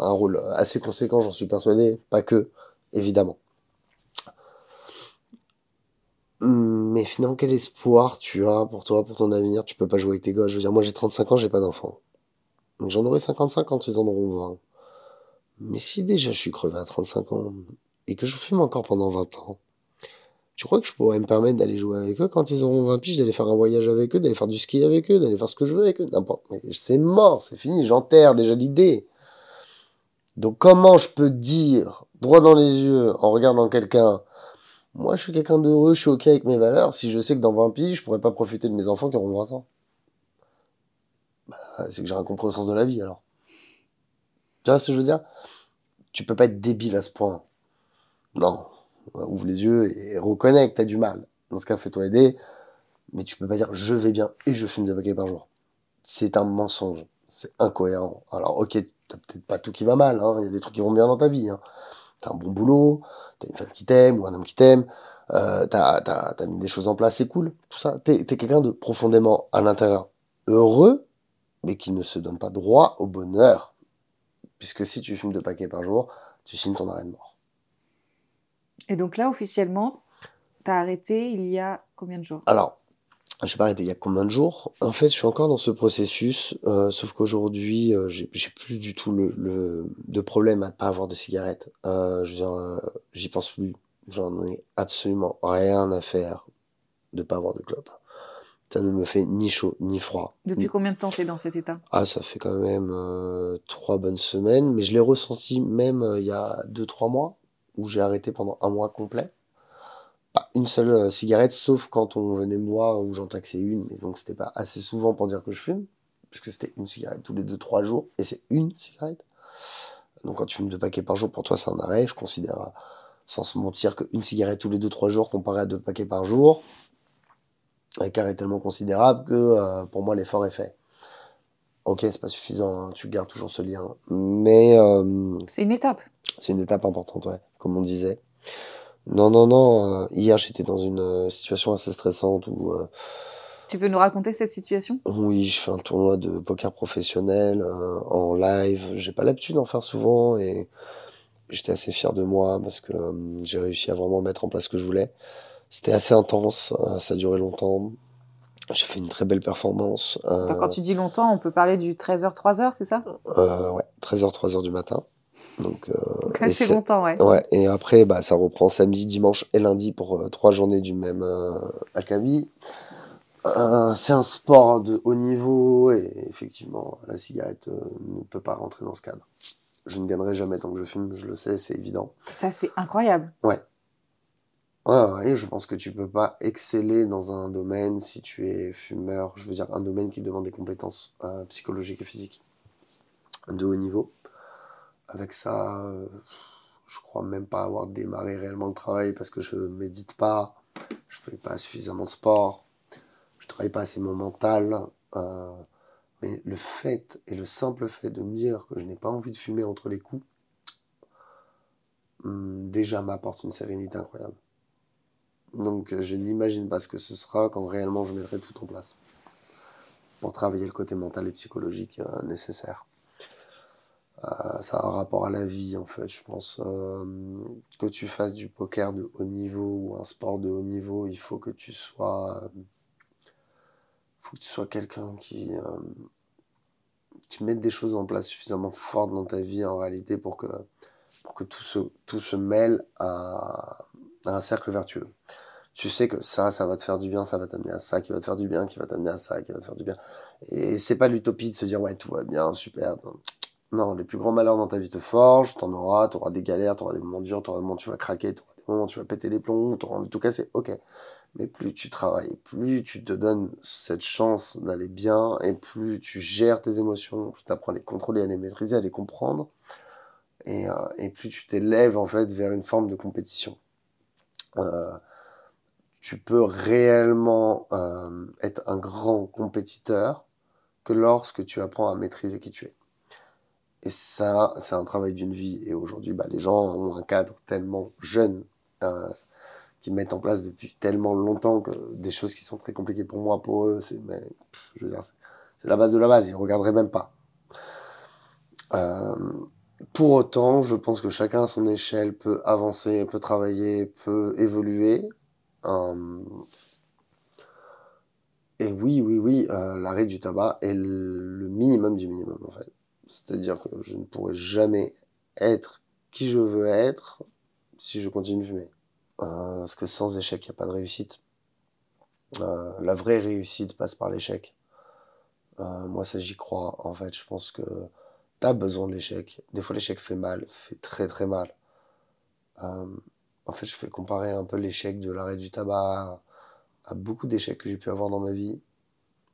un rôle assez conséquent, j'en suis persuadé, pas que, évidemment. Mais finalement, quel espoir tu as pour toi, pour ton avenir? Tu peux pas jouer avec tes gosses. Je veux dire, moi j'ai 35 ans, j'ai pas d'enfant. Donc j'en aurai 55 quand ils en auront 20. Mais si déjà je suis crevé à 35 ans et que je fume encore pendant 20 ans, tu crois que je pourrais me permettre d'aller jouer avec eux quand ils auront 20 piges, d'aller faire un voyage avec eux, d'aller faire du ski avec eux, d'aller faire ce que je veux avec eux? N'importe. Mais c'est mort, c'est fini, j'enterre déjà l'idée. Donc comment je peux dire, droit dans les yeux, en regardant quelqu'un, moi, je suis quelqu'un d'heureux, je suis OK avec mes valeurs. Si je sais que dans 20 piges, je pourrais pas profiter de mes enfants qui auront 20 ans? Bah, c'est que j'ai rien compris au sens de la vie, alors. Tu vois ce que je veux dire? Tu peux pas être débile à ce point. Non. Ouvre les yeux et reconnais que t'as du mal. Dans ce cas, fais-toi aider. Mais tu peux pas dire je vais bien et je fume deux paquets par jour. C'est un mensonge. C'est incohérent. Alors, ok, t'as peut-être pas tout qui va mal. Hein. Il y a des trucs qui vont bien dans ta vie. Hein t'as un bon boulot, t'as une femme qui t'aime ou un homme qui t'aime, euh, t'as as, mis des choses en place, c'est cool, tout ça. T'es es, quelqu'un de profondément à l'intérieur heureux, mais qui ne se donne pas droit au bonheur. Puisque si tu fumes deux paquets par jour, tu signes ton arrêt de mort. Et donc là, officiellement, t'as arrêté il y a combien de jours? Alors, je pas arrêté il y a combien de jours? En fait, je suis encore dans ce processus, euh, sauf qu'aujourd'hui, euh, j'ai plus du tout le, le de problème à pas avoir de cigarette. Euh, euh, j'y pense plus. J'en ai absolument rien à faire de pas avoir de clope. Ça ne me fait ni chaud ni froid. Depuis combien de temps tu es dans cet état? Ah, ça fait quand même euh, trois bonnes semaines, mais je l'ai ressenti même il y a deux trois mois où j'ai arrêté pendant un mois complet pas une seule euh, cigarette, sauf quand on venait me voir ou j'en taxais une, mais donc c'était pas assez souvent pour dire que je fume, puisque c'était une cigarette tous les deux, trois jours, et c'est une cigarette. Donc quand tu fumes deux paquets par jour, pour toi c'est un arrêt, je considère, sans se mentir, qu'une cigarette tous les deux, trois jours comparé à deux paquets par jour, l'écart est tellement considérable que euh, pour moi l'effort est fait. Ok, c'est pas suffisant, hein, tu gardes toujours ce lien, mais... Euh, c'est une étape. C'est une étape importante, ouais, comme on disait. Non, non, non. euh, hier, j'étais dans une euh, situation assez stressante où, euh, Tu veux nous raconter cette situation? Oui, je fais un tournoi de poker professionnel en live. J'ai pas l'habitude d'en faire souvent et j'étais assez fier de moi parce que j'ai réussi à vraiment mettre en place ce que je voulais. C'était assez intense, ça a duré longtemps. J'ai fait une très belle performance. Attends, Euh, Quand tu dis longtemps, on peut parler du 13h, 3h, c'est ça? Euh, ouais, 13h, 3h du matin. Donc, euh, c'est- longtemps, ouais. Ouais, et après, bah, ça reprend samedi, dimanche et lundi pour euh, trois journées du même euh, acabit. Euh, c'est un sport de haut niveau et effectivement, la cigarette ne peut pas rentrer dans ce cadre. Je ne gagnerai jamais tant que je fume, je le sais, c'est évident. Ça, c'est incroyable. Ouais, ouais, je pense que tu peux pas exceller dans un domaine si tu es fumeur, je veux dire un domaine qui demande des compétences euh, psychologiques et physiques de haut niveau. Avec ça, euh, je crois même pas avoir démarré réellement le travail parce que je médite pas, je fais pas suffisamment de sport, je travaille pas assez mon mental. euh, mais le fait et le simple fait de me dire que je n'ai pas envie de fumer entre les coups, hum, déjà m'apporte une sérénité incroyable. Donc euh, je n'imagine pas ce que ce sera quand réellement je mettrai tout en place pour travailler le côté mental et psychologique nécessaire. Euh, ça a un rapport à la vie en fait, je pense. Euh, que tu fasses du poker de haut niveau ou un sport de haut niveau, il faut que tu sois, euh, que sois quelqu'un qui, qui mette des choses en place suffisamment fortes dans ta vie en réalité pour que, pour que tout se, tout se mêle à, un cercle vertueux. Tu sais que ça, ça va te faire du bien, ça va t'amener à ça, qui va te faire du bien, qui va t'amener à ça, qui va te faire du bien. Et c'est pas l'utopie de se dire ouais tout va bien, super. Les plus grands malheurs dans ta vie te forgent, t'en auras, t'auras des galères, t'auras des moments durs, t'auras des moments où tu vas craquer, t'auras des moments où tu vas péter les plombs, t'auras envie de tout casser, ok. Mais plus tu travailles, plus tu te donnes cette chance d'aller bien, et plus tu gères tes émotions, plus tu apprends à les contrôler, à les maîtriser, à les comprendre, et, euh, plus tu t'élèves en fait vers une forme de compétition. Euh, tu peux réellement euh, être un grand compétiteur que lorsque tu apprends à maîtriser qui tu es. Et ça, c'est un travail d'une vie. Et aujourd'hui, bah, les gens ont un cadre tellement jeune, euh, qui mettent en place depuis tellement longtemps que des choses qui sont très compliquées pour moi, pour eux, c'est, mais, je veux dire, c'est, c'est la base de la base. Ils regarderaient même pas. Euh, pour autant, je pense que chacun à son échelle peut avancer, peut travailler, peut évoluer. Euh, et oui, oui, oui, euh, l'arrêt du tabac est le minimum du minimum, en fait. C'est-à-dire que je ne pourrai jamais être qui je veux être si je continue de fumer. Euh, parce que sans échec, il n'y a pas de réussite. Euh, la vraie réussite passe par l'échec. Euh, moi, ça, j'y crois. En fait, je pense que tu as besoin de l'échec. Des fois, l'échec fait mal, fait très très mal. En fait, je fais comparer un peu l'échec de l'arrêt du tabac à, beaucoup d'échecs que j'ai pu avoir dans ma vie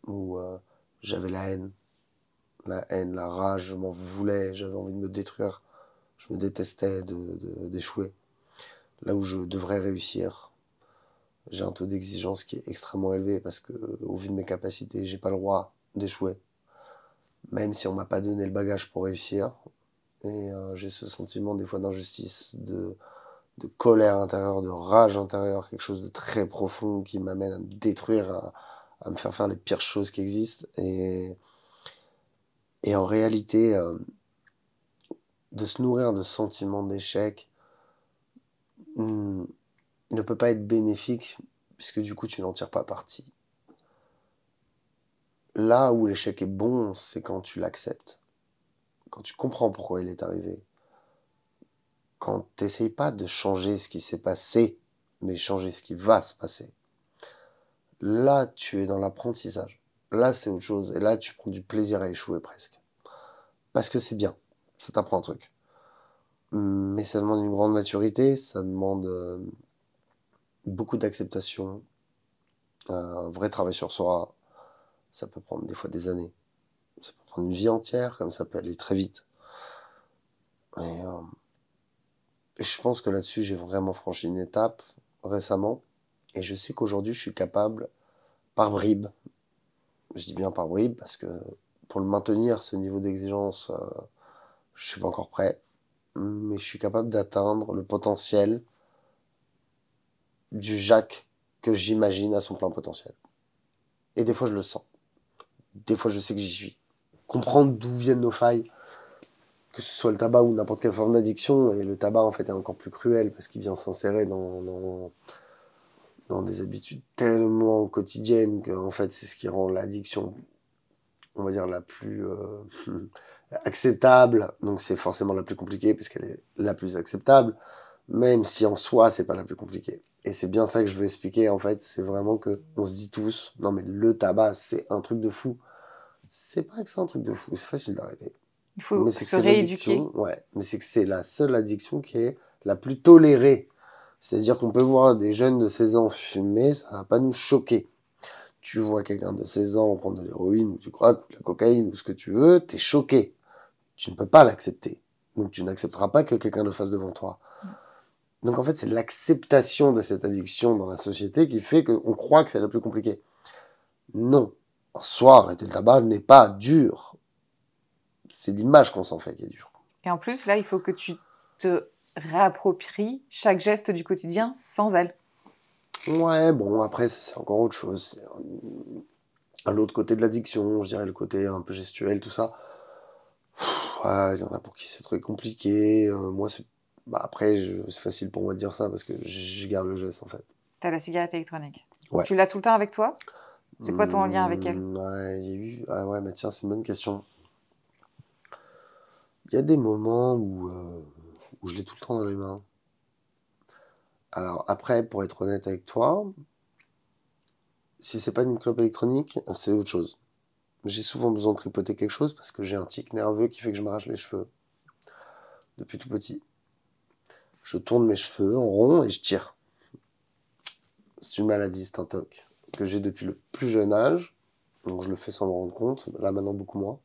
où j'avais la haine, la haine, la rage, je m'en voulais, j'avais envie de me détruire, je me détestais d'échouer. Là où je devrais réussir, j'ai un taux d'exigence qui est extrêmement élevé parce que, au vu de mes capacités, j'ai pas le droit d'échouer, même si on m'a pas donné le bagage pour réussir. Et euh, j'ai ce sentiment des fois d'injustice, de, de colère intérieure, de rage intérieure, quelque chose de très profond qui m'amène à me détruire, à, à me faire faire les pires choses qui existent. Et, et en réalité, euh, de se nourrir de sentiments d'échec hmm, ne peut pas être bénéfique puisque du coup tu n'en tires pas parti. Là où l'échec est bon, c'est quand tu l'acceptes, quand tu comprends pourquoi il est arrivé, quand tu n'essayes pas de changer ce qui s'est passé, mais changer ce qui va se passer. Là, tu es dans l'apprentissage. Là, c'est autre chose. Et là, tu prends du plaisir à échouer presque. Parce que c'est bien. Ça t'apprend un truc. Mais ça demande une grande maturité, ça demande euh, beaucoup d'acceptation, un vrai travail sur soi. Ça peut prendre des fois des années. Ça peut prendre une vie entière, comme ça peut aller très vite. Et, euh, je pense que là-dessus, j'ai vraiment franchi une étape récemment. Et je sais qu'aujourd'hui, je suis capable, par bribes, je dis bien par bribes, parce que pour le maintenir, ce niveau d'exigence, euh, je suis pas encore prêt. Mais je suis capable d'atteindre le potentiel du Jacques que j'imagine à son plein potentiel. Et des fois, je le sens. Des fois, je sais que j'y suis. Comprendre d'où viennent nos failles, que ce soit le tabac ou n'importe quelle forme d'addiction, et le tabac, en fait, est encore plus cruel parce qu'il vient s'insérer dans, dans, dans des habitudes tellement quotidiennes que, en fait, c'est ce qui rend l'addiction on va dire, la plus euh, acceptable. Donc c'est forcément la plus compliquée parce qu'elle est la plus acceptable, même si en soi, c'est pas la plus compliquée. Et c'est bien ça que je veux expliquer, en fait. C'est vraiment que on se dit tous, non mais le tabac, c'est un truc de fou. C'est pas que c'est un truc de fou, c'est facile d'arrêter. Il faut Mais se rééduquer. ouais. Mais c'est que c'est la seule addiction qui est la plus tolérée. C'est-à-dire qu'on peut voir des jeunes de 16 ans fumer, ça va pas nous choquer. Tu vois quelqu'un de 16 ans prendre de l'héroïne, ou du crack, de la cocaïne, ou ce que tu veux, t'es choqué. Tu ne peux pas l'accepter. Donc tu n'accepteras pas que quelqu'un le fasse devant toi. Donc en fait, c'est l'acceptation de cette addiction dans la société qui fait qu'on croit que c'est la plus compliquée. Non. En soi, arrêter le tabac n'est pas dur. C'est l'image qu'on s'en fait qui est dure. Et en plus, là, il faut que tu te réappropries chaque geste du quotidien sans elle. Ouais, bon, après, c'est encore autre chose. À l'autre côté de l'addiction, je dirais le côté un peu gestuel, tout ça. Ouais, il y en a pour qui c'est très compliqué. Euh, moi, c'est. Bah, après, je- c'est facile pour moi de dire ça parce que je garde le geste, en fait. T'as la cigarette électronique. Ouais. Tu l'as tout le temps avec toi? C'est quoi ton lien avec elle? Hmm, Ouais, il y a eu. Ah ouais, mais tiens, c'est une bonne question. Il y a des moments où, euh, je l'ai tout le temps dans les mains. Alors après, pour être honnête avec toi, si c'est pas une clope électronique, c'est autre chose. J'ai souvent besoin de tripoter quelque chose parce que j'ai un tic nerveux qui fait que je m'arrache les cheveux. Depuis tout petit. Je tourne mes cheveux en rond et je tire. C'est une maladie, c'est un toc que j'ai depuis le plus jeune âge. Donc je le fais sans me rendre compte. Là maintenant beaucoup moins.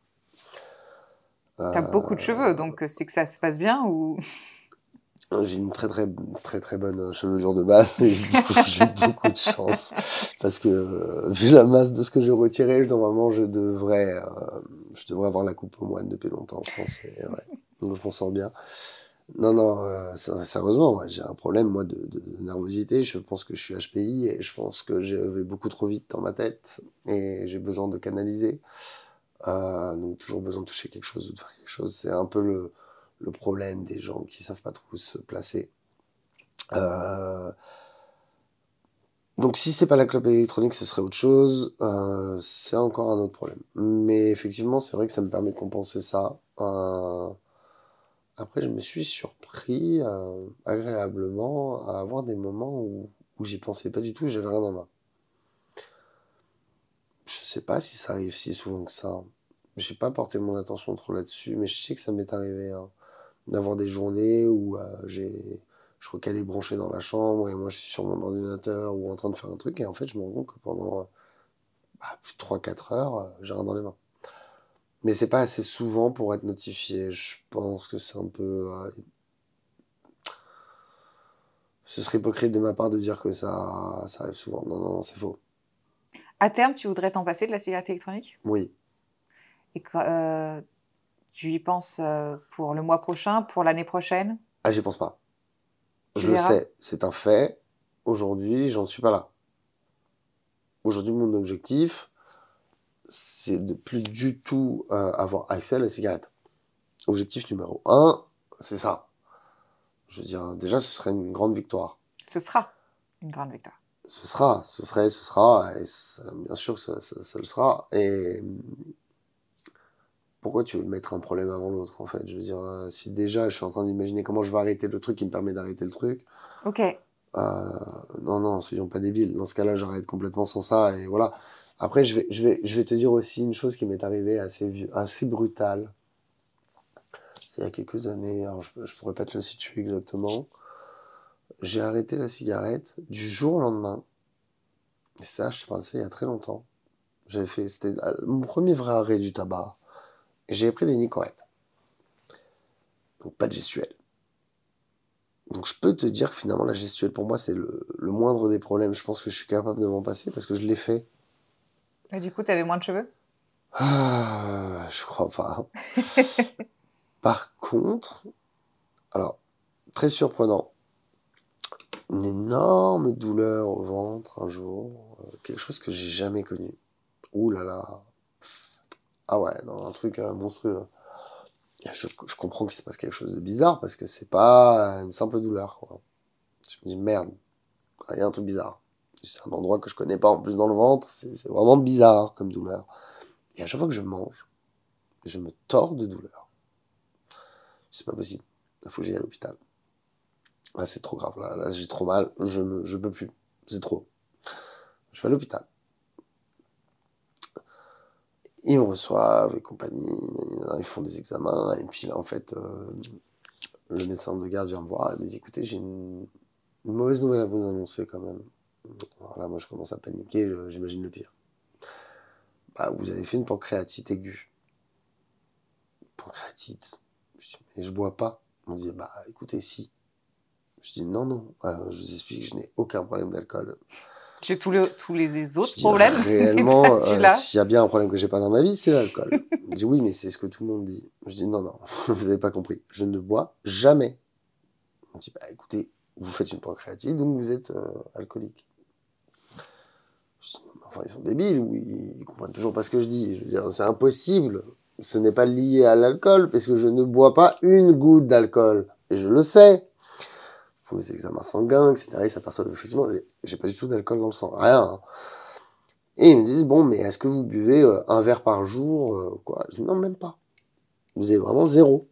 T'as beaucoup de cheveux, donc euh, c'est que ça se passe bien ou? J'ai une très très très très bonne chevelure de base et j'ai beaucoup de chance parce que euh, vu la masse de ce que j'ai retiré, normalement je devrais euh, je devrais avoir la coupe au moine depuis longtemps, je pense. et ouais. Donc je m'en sors bien. Non non, euh, sérieusement, ouais, j'ai un problème moi de nervosité. Je pense que je suis HPI et je pense que je vais beaucoup trop vite dans ma tête et j'ai besoin de canaliser. Euh, donc toujours besoin de toucher quelque chose ou de faire quelque chose. C'est un peu le problème des gens qui savent pas trop où se placer. Euh, donc si c'est pas la clope électronique, ce serait autre chose. Euh, c'est encore un autre problème. Mais effectivement, c'est vrai que ça me permet de compenser ça. Après, je me suis surpris agréablement à avoir des moments où, où j'y pensais pas du tout, j'avais rien en main. Sais pas si ça arrive si souvent que ça. J'ai pas porté mon attention trop là-dessus, mais je sais que ça m'est arrivé hein, d'avoir des journées où euh, j'ai je recalais branché dans la chambre et moi je suis sur mon ordinateur ou en train de faire un truc et en fait je me rends compte que pendant plus de 3-4 heures, euh, j'ai rien dans les mains. Mais c'est pas assez souvent pour être notifié. Je pense que c'est un peu. euh, Ce serait hypocrite de ma part de dire que ça, ça arrive souvent. Non, non, non, c'est faux. À terme, tu voudrais t'en passer de la cigarette électronique? Oui. Et que, euh, tu y penses euh, pour le mois prochain, pour l'année prochaine? Ah, j'y pense pas. Tu Je le sais, c'est un fait. Aujourd'hui, j'en suis pas là. Aujourd'hui, mon objectif, c'est de plus du tout euh, avoir accès à la cigarette. Objectif numéro un, c'est ça. Je veux dire, déjà, ce serait une grande victoire. Ce sera une grande victoire. Ce sera, ce serait, ce sera, et bien sûr ça, ça- ça le sera. Et pourquoi tu veux mettre un problème avant l'autre, en fait? Je veux dire, euh, si déjà je suis en train d'imaginer comment je vais arrêter le truc qui me permet d'arrêter le truc, Ok. euh, non, non, soyons pas débiles. Dans ce cas-là, j'arrête complètement sans ça, et voilà. Après, je vais, je vais, je vais te dire aussi une chose qui m'est arrivée assez, vieux, assez brutale. C'est il y a quelques années, alors je, je pourrais pas te le situer exactement. J'ai arrêté la cigarette du jour au lendemain. Et ça, je te parle de ça il y a très longtemps. J'avais fait, c'était euh, mon premier vrai arrêt du tabac. J'ai pris des nicorettes. Donc pas de gestuelle. Donc je peux te dire que finalement la gestuelle pour moi c'est le, le moindre des problèmes. Je pense que je suis capable de m'en passer parce que je l'ai fait. Et du coup, tu avais moins de cheveux? Ah, je crois pas. Par contre, alors très surprenant, une énorme douleur au ventre un jour, euh, quelque chose que j'ai jamais connu. Ouh là là. Ah ouais, non, un truc euh, monstrueux. Je, je comprends qu'il se passe quelque chose de bizarre parce que c'est pas une simple douleur. Quoi. Je me dis merde, il y a un truc bizarre. C'est un endroit que je connais pas en plus dans le ventre, c'est c'est vraiment bizarre comme douleur. Et à chaque fois que je mange, je me tords de douleur. C'est pas possible. Il faut que j'aille à l'hôpital. Là, c'est trop grave. Là, j'ai trop mal. Je ne je peux plus. C'est trop. Je vais à l'hôpital. Ils me reçoivent et compagnie. Ils font des examens. Et puis là, en fait, euh, le médecin de garde vient me voir et me dit écoutez, j'ai une, mauvaise nouvelle à vous annoncer quand même. Alors là, moi, je commence à paniquer. je- J'imagine le pire. Bah, vous avez fait une pancréatite aiguë. Pancréatite Je dis, mais je bois pas. On dit, bah écoutez, si. Je dis, non, non, euh, je vous explique, je n'ai aucun problème d'alcool. J'ai tous les, tous les autres Je dis, problèmes. Réellement, euh, s'il y a bien un problème que j'ai pas dans ma vie, c'est l'alcool. Il dit, oui, mais c'est ce que tout le monde dit. Je dis, non, non, vous n'avez pas compris. Je ne bois jamais. On dit, bah écoutez, vous faites une pancréatite, donc vous êtes euh, alcoolique. Je dis, enfin, ils sont débiles, ou ils, ils comprennent toujours pas ce que je dis. Je veux dire, c'est impossible. Ce n'est pas lié à l'alcool, parce que je ne bois pas une goutte d'alcool. Et je le sais. Des examens sanguins, etc. Ils s'aperçoivent effectivement, j'ai- pas du tout d'alcool dans le sang. Rien. hein. Et ils me disent, bon, mais est-ce que vous buvez euh, un verre par jour euh, Je dis, non, même pas. Vous avez vraiment zéro.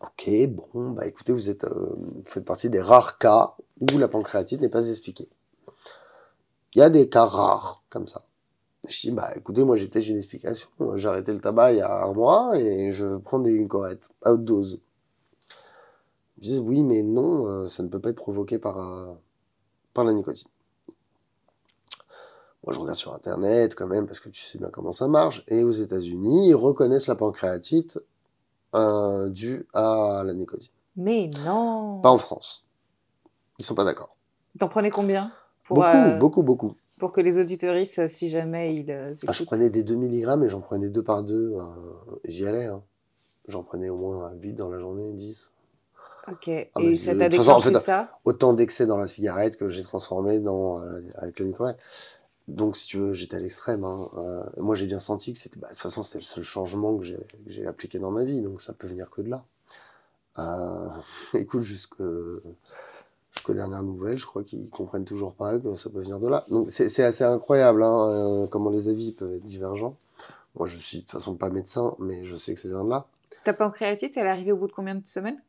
Ok, bon, bah écoutez, vous, êtes, euh, faites partie des rares cas où la pancréatite n'est pas expliquée. Il y a des cas rares comme ça. Je dis, bah écoutez, moi j'ai peut-être une explication. J'ai arrêté le tabac il y a un mois et je prends des une à haute dose. Ils disent, oui, mais non, euh, ça ne peut pas être provoqué par, par la nicotine. Moi, je regarde sur Internet quand même, parce que tu sais bien comment ça marche. Et aux États-Unis, ils reconnaissent la pancréatite euh, due à la nicotine. Mais non. Pas en France. Ils sont pas d'accord. T'en prenais combien pour, Beaucoup, euh, beaucoup, beaucoup. pour que les auditeuristes, si jamais ils euh, Ah, je prenais des 2 mg et j'en prenais deux par deux. J'y allais. hein. J'en prenais au moins 8 dans la journée, 10. Ok. Ah, Et ça t'a déclenché ça? Autant d'excès dans la cigarette que j'ai transformé dans, euh, avec la nicotine. Donc, si tu veux, j'étais à l'extrême. hein. Euh, moi, j'ai bien senti que c'était, bah, de toute façon, c'était le seul changement que j'ai, appliqué dans ma vie. Donc, ça peut venir que de là. Euh, écoute, jusqu'aux dernières nouvelles, je crois qu'ils comprennent toujours pas que ça peut venir de là. Donc, c'est, assez incroyable hein, comment les avis peuvent être divergents. Moi, je suis de toute façon pas médecin, mais je sais que ça vient de là. Ta pancréatite, elle est arrivée au bout de combien de semaines?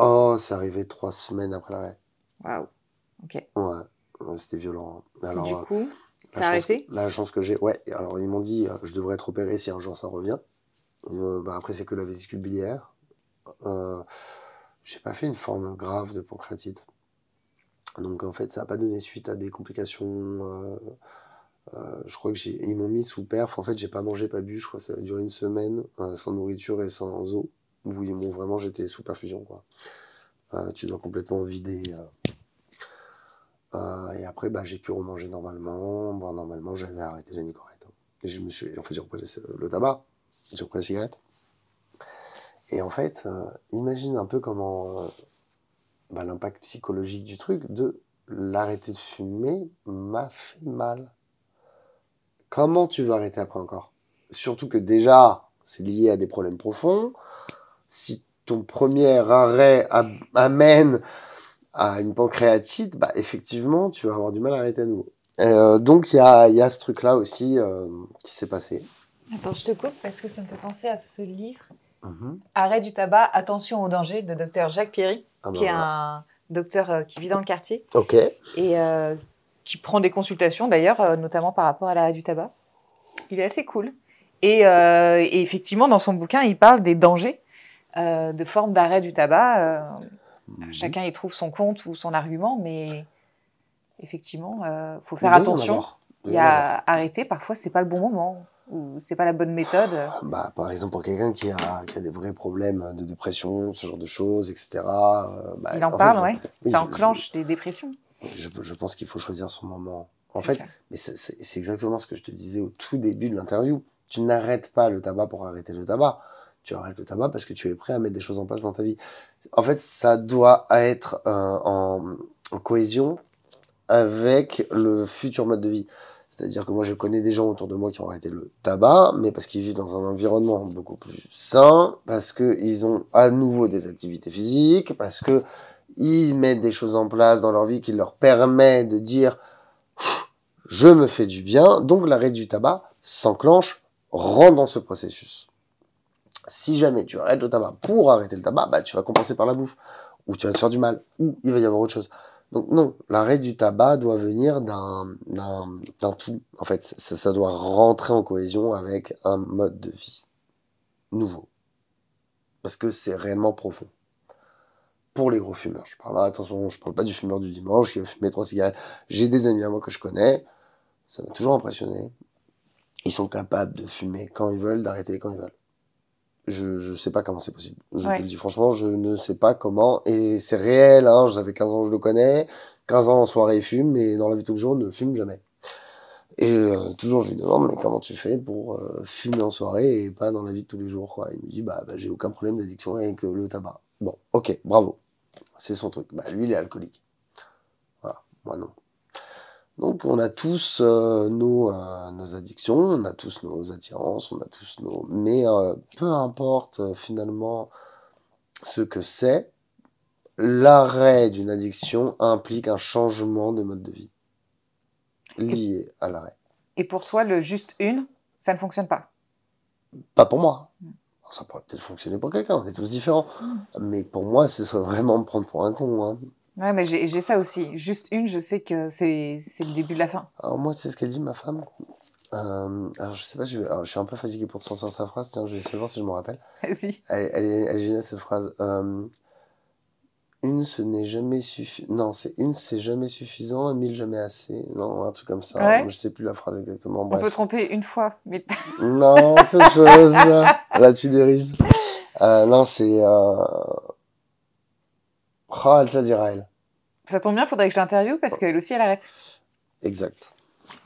Oh, c'est arrivé trois semaines après l'arrêt. Waouh. Ok. Ouais, ouais, c'était violent. Alors, du euh, coup, La T'as chance, arrêté? La chance que j'ai, ouais. Alors ils m'ont dit, euh, je devrais être opéré si un jour ça revient. Euh, bah, après c'est que la vésicule biliaire. Euh, j'ai pas fait une forme grave de pancréatite. Donc en fait ça a pas donné suite à des complications. euh, je crois que j'ai, ils m'ont mis sous perf. En fait j'ai pas mangé, pas bu. Je crois que ça a duré une semaine sans nourriture et sans eau. M'ont vraiment, j'étais sous perfusion quoi. Euh, tu dois complètement vider. euh, euh, et après, bah, j'ai pu remanger normalement. Normalement, j'avais arrêté la nicorette. hein. Je me suis, en fait, j'ai repris le, tabac, j'ai repris la cigarette. Et en fait, imagine un peu comment bah, l'impact psychologique du truc de l'arrêter de fumer m'a fait mal. Comment tu veux arrêter après encore? Surtout que déjà, c'est lié à des problèmes profonds. Si ton premier arrêt am- amène à une pancréatite, bah, effectivement, tu vas avoir du mal à arrêter à nouveau. Euh, donc, il y a, y a ce truc-là aussi euh, qui s'est passé. attends, je te coupe parce que ça me fait penser à ce livre. Mhm. Arrêt du tabac, attention au danger de docteur Jacques Pierry, Ah, bah, qui est voilà. un docteur euh, qui vit dans le quartier Ok. et qui prend des consultations d'ailleurs, notamment par rapport à l'arrêt du tabac. Il est assez cool. Et, et effectivement, dans son bouquin, il parle des dangers euh, de formes d'arrêt du tabac. euh, Mhm. Chacun y trouve son compte ou son argument, mais effectivement, il faut faire attention. Il y a arrêter, parfois, c'est pas le bon moment ou c'est pas la bonne méthode. Bah, par exemple, pour quelqu'un qui a, qui a des vrais problèmes de dépression, ce genre de choses, etc. euh, bah, Il en parle, ouais. oui, Ça je- enclenche des dépressions. Je, je pense qu'il faut choisir son moment. En fait, ça. mais c'est exactement ce que je te disais au tout début de l'interview. Tu n'arrêtes pas le tabac pour arrêter le tabac. Tu arrêtes le tabac parce que tu es prêt à mettre des choses en place dans ta vie. En fait, ça doit être euh, en, cohésion avec le futur mode de vie. C'est-à-dire que moi, je connais des gens autour de moi qui ont arrêté le tabac, mais parce qu'ils vivent dans un environnement beaucoup plus sain, parce qu'ils ont à nouveau des activités physiques, parce que ils mettent des choses en place dans leur vie qui leur permet de dire je me fais du bien, donc l'arrêt du tabac s'enclenche rentre dans ce processus. Si jamais tu arrêtes le tabac pour arrêter le tabac, bah, tu vas compenser par la bouffe, ou tu vas te faire du mal, ou il va y avoir autre chose. Donc non, l'arrêt du tabac doit venir d'un tout. En fait, ça, ça doit rentrer en cohésion avec un mode de vie nouveau. Parce que c'est réellement profond. Pour les gros fumeurs, je parle là, attention, je parle pas du fumeur du dimanche qui va fumer trois cigarettes. J'ai des amis à moi que je connais, ça m'a toujours impressionné. Ils sont capables de fumer quand ils veulent, d'arrêter quand ils veulent. Je, je sais pas comment c'est possible. Je Ouais. te le dis franchement, je ne sais pas comment. Et c'est réel, hein, j'avais 15 ans, je le connais. 15 ans en soirée, il fume, mais dans la vie de tous les jours, ne fume jamais. Et euh, toujours, je lui demande, mais comment tu fais pour euh, fumer en soirée et pas dans la vie de tous les jours quoi? Il me dit, bah, bah j'ai aucun problème d'addiction avec euh, le tabac. Bon, ok, bravo. C'est son truc. Bah, lui, il est alcoolique. Voilà, moi non. Donc, on a tous euh, nos, euh, nos addictions, on a tous nos attirances, on a tous nos... Mais euh, peu importe euh, finalement ce que c'est, l'arrêt d'une addiction implique un changement de mode de vie lié à l'arrêt. Et pour toi, le juste une, ça ne fonctionne pas? Pas pour moi. Mm. Ça pourrait peut-être fonctionner pour quelqu'un, on est tous différents. Mais pour moi, ce serait vraiment me prendre pour un con. Hein. Ouais, mais j'ai ça aussi. Juste une, je sais que c'est c'est le début de la fin. Alors moi, tu sais ce qu'elle dit, ma femme Euh, Alors je sais pas, je, vais- alors, je suis un peu fatigué pour te sortir sa phrase, tiens, je vais essayer de voir si je me rappelle. Vas-y. Elle, elle, est, elle est géniale cette phrase. Euh, une, ce n'est jamais suffisant. Non, c'est une, c'est jamais suffisant, et mille, jamais assez. Non, un truc comme ça. Ouais. Je sais plus la phrase exactement. On Bref. peut tromper une fois, mais Non, c'est autre chose. Là, tu dérives. Euh, non, c'est. Euh... Oh, elle te la dira, elle. ça tombe bien, faudrait que je l'interviewe parce qu'elle aussi, elle arrête. Exact.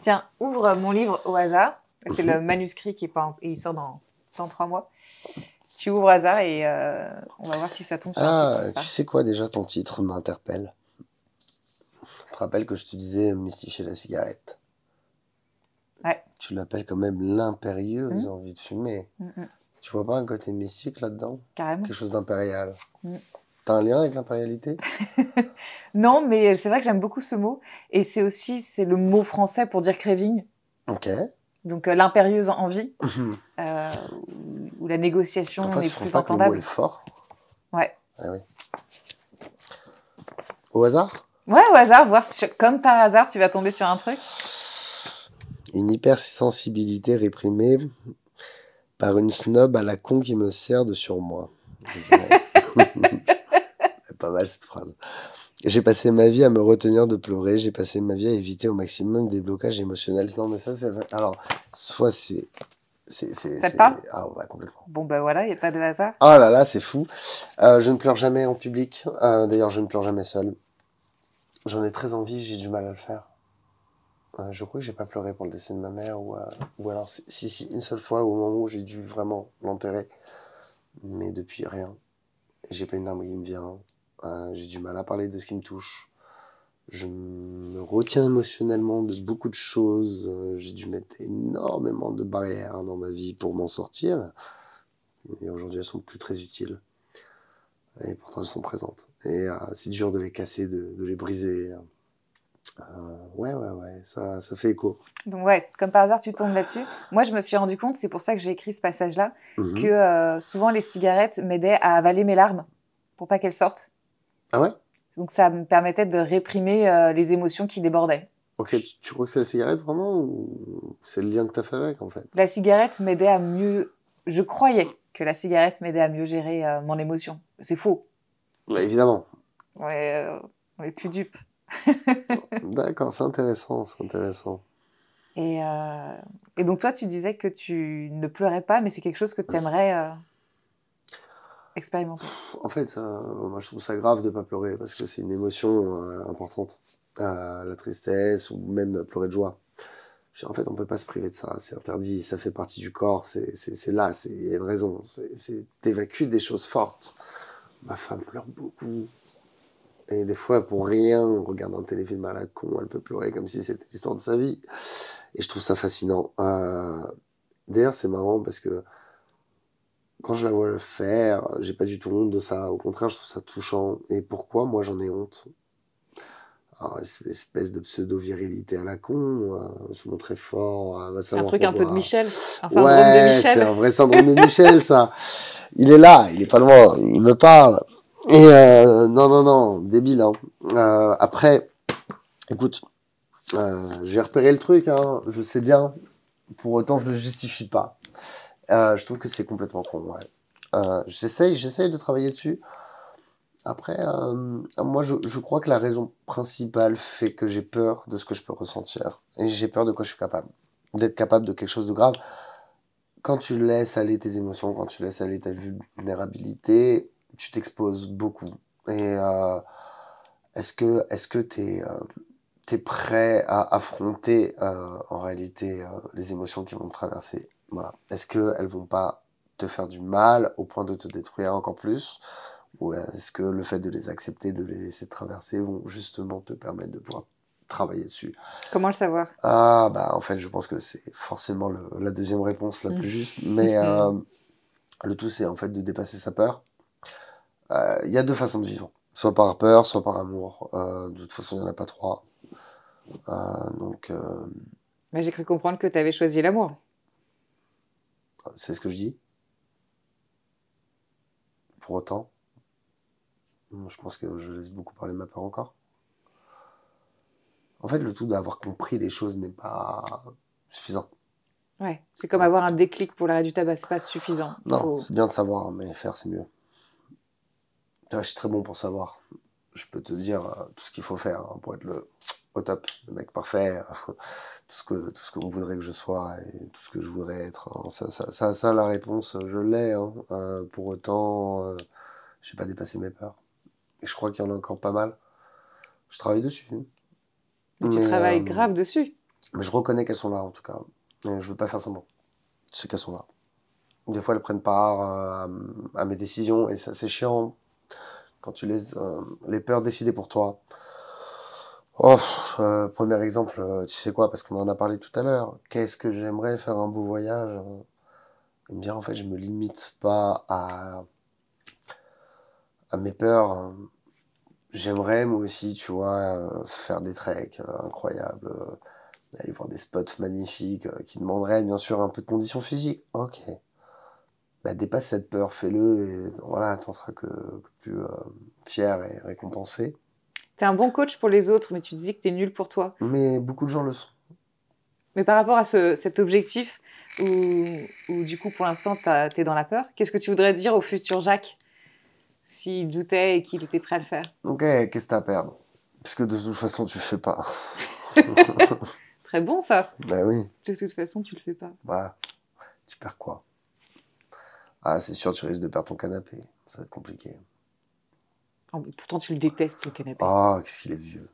Tiens, ouvre mon livre au hasard. C'est Mhm. le manuscrit qui est pas en- il sort dans, dans trois mois. Tu ouvres au hasard et euh, on va voir si ça tombe sur Ah, tu sais quoi, déjà, ton titre m'interpelle. Tu te rappelles que je te disais mystifier la cigarette Ouais. Tu l'appelles quand même l'impérieuse Mhm. envie de fumer. Mm, mm, Tu vois pas un côté mystique là-dedans? Carrément. Quelque chose d'impérial. Mm. T'as un lien avec l'impérialité? Non, mais c'est vrai que j'aime beaucoup ce mot. Et c'est aussi c'est le mot français pour dire craving. Ok. Donc euh, l'impérieuse envie, euh, où, la négociation Enfin, n'est plus pas que le mot entendable. est fort Ouais. Ah oui. Au hasard? Ouais, au hasard, voir si, comme par hasard, tu vas tomber sur un truc. Une hypersensibilité réprimée par une snob à la con qui me sert de surmoi. Je dirais. Pas mal cette phrase. J'ai passé ma vie à me retenir de pleurer, j'ai passé ma vie à éviter au maximum des blocages émotionnels. Non, mais ça, c'est vrai. Alors, soit c'est. c'est, parle? Ah, ouais, complètement. Bon, ben voilà, il n'y a pas de hasard. Oh là là, c'est fou. Euh, je ne pleure jamais en public. Euh, D'ailleurs, je ne pleure jamais seul. J'en ai très envie, j'ai du mal à le faire. Euh, je crois que j'ai pas pleuré pour le décès de ma mère ou, ou alors si si, une seule fois au moment où j'ai dû vraiment l'enterrer, mais depuis rien. J'ai pas une larme qui me vient. Euh, j'ai du mal à parler de ce qui me touche. Je me retiens émotionnellement de beaucoup de choses. Euh, j'ai dû mettre énormément de barrières dans ma vie pour m'en sortir. Et aujourd'hui, elles sont plus très utiles. Et pourtant, elles sont présentes. Et euh, c'est dur de les casser, de, de les briser. Euh, ouais, ouais, ouais, ça, ça fait écho. Donc ouais, comme par hasard, tu tombes là-dessus. Moi, je me suis rendu compte, c'est pour ça que j'ai écrit ce passage-là, Mhm. que euh, souvent les cigarettes m'aidaient à avaler mes larmes pour pas qu'elles sortent. Ah ouais? Donc ça me permettait de réprimer euh, les émotions qui débordaient. Ok, tu, tu crois que c'est la cigarette vraiment ou c'est le lien que t'as fait avec en fait? La cigarette m'aidait à mieux. Je croyais que la cigarette m'aidait à mieux gérer euh, mon émotion. C'est faux. Ouais, Évidemment. Ouais, euh, on est plus dupes. D'accord, c'est intéressant, c'est intéressant. Et, et donc toi, tu disais que tu ne pleurais pas, mais c'est quelque chose que tu aimerais expérimenter. En fait, ça, moi je trouve ça grave de pas pleurer parce que c'est une émotion euh, importante. Euh, la tristesse ou même pleurer de joie. En fait, on peut pas se priver de ça. C'est interdit, ça fait partie du corps. C'est là, il y a une raison. C'est- C'est d'évacuer des choses fortes. Ma femme pleure beaucoup. Et des fois, pour rien, on regarde un téléfilm à la con, elle peut pleurer comme si c'était l'histoire de sa vie. Et je trouve ça fascinant. Euh, D'ailleurs, c'est marrant parce que quand je la vois le faire, j'ai pas du tout honte de ça. Au contraire, je trouve ça touchant. Et pourquoi? Moi, j'en ai honte. Alors, es- espèce de pseudo-virilité à la con, euh, se montrer fort, euh, va Un truc un peu de. Michel. Un syndrome Ouais, de c'est un vrai syndrome de Michel, ça. Il est là, il est pas loin, il me parle. Et euh, non, non, non, débile. Hein. Euh, après, écoute, euh, j'ai repéré le truc, hein, je sais bien. Pour autant, je le justifie pas. Euh, je trouve que c'est complètement con. Ouais. Euh, j'essaye, de travailler dessus. Après, euh, moi, je, crois que la raison principale fait que j'ai peur de ce que je peux ressentir. Et j'ai peur de quoi je suis capable. D'être capable de quelque chose de grave. Quand tu laisses aller tes émotions, quand tu laisses aller ta vulnérabilité, tu t'exposes beaucoup. Et euh, est-ce que est-ce que t'es euh, t'es prêt à affronter en réalité les émotions qui vont te traverser? Voilà. Est-ce que elles vont pas te faire du mal au point de te détruire encore plus? Ou est-ce que le fait de les accepter, de les laisser traverser, vont justement te permettre de pouvoir travailler dessus? Comment le savoir? Ah, bah en fait, je pense que c'est forcément le- la deuxième réponse la plus juste. Mais euh, le tout, c'est en fait de dépasser sa peur. Euh, Il y a deux façons de vivre. Soit par peur, soit par amour. Euh, de toute façon, il n'y en a pas trois. Donc, Mais J'ai cru comprendre que tu avais choisi l'amour. C'est ce que je dis. Pour autant, je pense que je laisse beaucoup parler ma peur encore. En fait, le tout d'avoir compris les choses n'est pas suffisant. Ouais, c'est comme avoir un déclic pour l'arrêt du tabac, c'est pas suffisant. Non, Faut- c'est bien de savoir, mais faire, c'est mieux. Vois, je suis très bon pour savoir. Je peux te dire euh, tout ce qu'il faut faire hein, pour être le, au top, le mec parfait, tout ce que tout ce qu'on voudrait que je sois et tout ce que je voudrais être. hein. Ça, ça, ça, ça, la réponse, je l'ai. hein. Euh, pour autant, euh, j'ai pas dépassé mes peurs. Et je crois qu'il y en a encore pas mal. Je travaille dessus. hein. Tu Mais, travailles euh, grave dessus. mais je reconnais qu'elles sont là, en tout cas. Et je veux pas faire semblant. C'est qu'elles sont là. Des fois, elles prennent part euh, à, à mes décisions et ça, c'est chiant quand tu laisses les peurs décider pour toi. Oh, euh, premier exemple, euh, tu sais quoi, parce qu'on en a parlé tout à l'heure. Qu'est-ce que j'aimerais faire un beau voyage euh, Et me dire, en fait, je me limite pas à, à mes peurs. euh. J'aimerais, moi aussi, tu vois, euh, faire des treks euh, incroyables. aller voir des spots magnifiques qui demanderaient bien sûr un peu de conditions physiques. Ok. Bah, dépasse cette peur, fais-le et voilà, t'en seras que, que plus fier et récompensé. T'es un bon coach pour les autres, mais tu dis que t'es nul pour toi. Mais beaucoup de gens le sont. Mais par rapport à ce- cet objectif, où, où du coup pour l'instant t'es dans la peur, qu'est-ce que tu voudrais dire au futur Jacques s'il doutait et qu'il était prêt à le faire? Ok, qu'est-ce que t'as à perdre? Parce que de toute façon, tu le fais pas. Très bon ça. bah oui, De toute façon, tu le fais pas. bah, tu perds quoi? Ah, c'est sûr, tu risques de perdre ton canapé. Ça va être compliqué. Oh, mais pourtant, tu le détestes le canapé. Ah, qu'est-ce qu'il est vieux.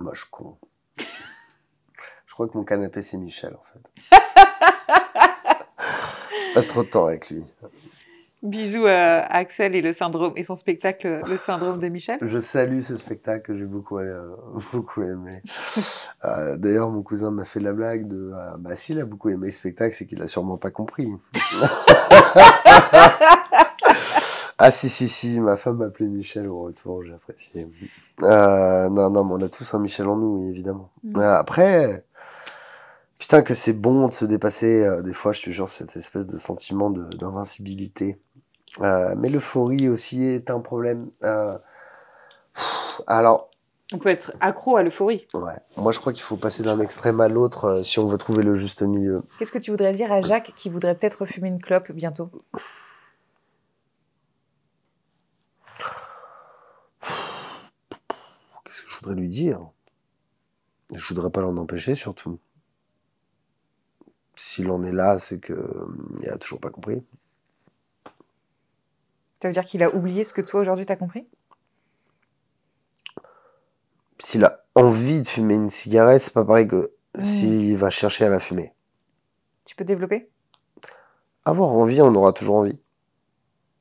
Moche con. Je crois que mon canapé, c'est Michel, en fait. Je passe trop de temps avec lui. Bisous à Axel et le syndrome et son spectacle Le syndrome de Michel. Je salue ce spectacle que j'ai beaucoup, euh, beaucoup aimé. Euh, D'ailleurs, mon cousin m'a fait la blague de euh, bah, s'il a beaucoup aimé le spectacle, c'est qu'il a sûrement pas compris. ah, si, si, si, ma femme m'appelait Michel au retour, j'ai apprécié. Euh, non, non, mais on a tous un Michel en nous, oui, évidemment. Mm. Euh, après, putain, que c'est bon de se dépasser, euh, des fois, je te jure, cette espèce de sentiment d'invincibilité. Euh, mais l'euphorie aussi est un problème. Euh, pff, alors, On peut être accro à l'euphorie. Ouais. Moi, je crois qu'il faut passer d'un extrême à l'autre euh, si on veut trouver le juste milieu. Qu'est-ce que tu voudrais dire à Jacques qui voudrait peut-être fumer une clope bientôt Qu'est-ce que je voudrais lui dire Je voudrais pas l'en empêcher, surtout. S'il en est là, c'est que il a toujours pas compris. Ça veut dire qu'il a oublié ce que toi aujourd'hui t'as compris? S'il a envie de fumer une cigarette, c'est pas pareil que s'il va chercher à la fumer. Tu peux développer? Avoir envie, on aura toujours envie.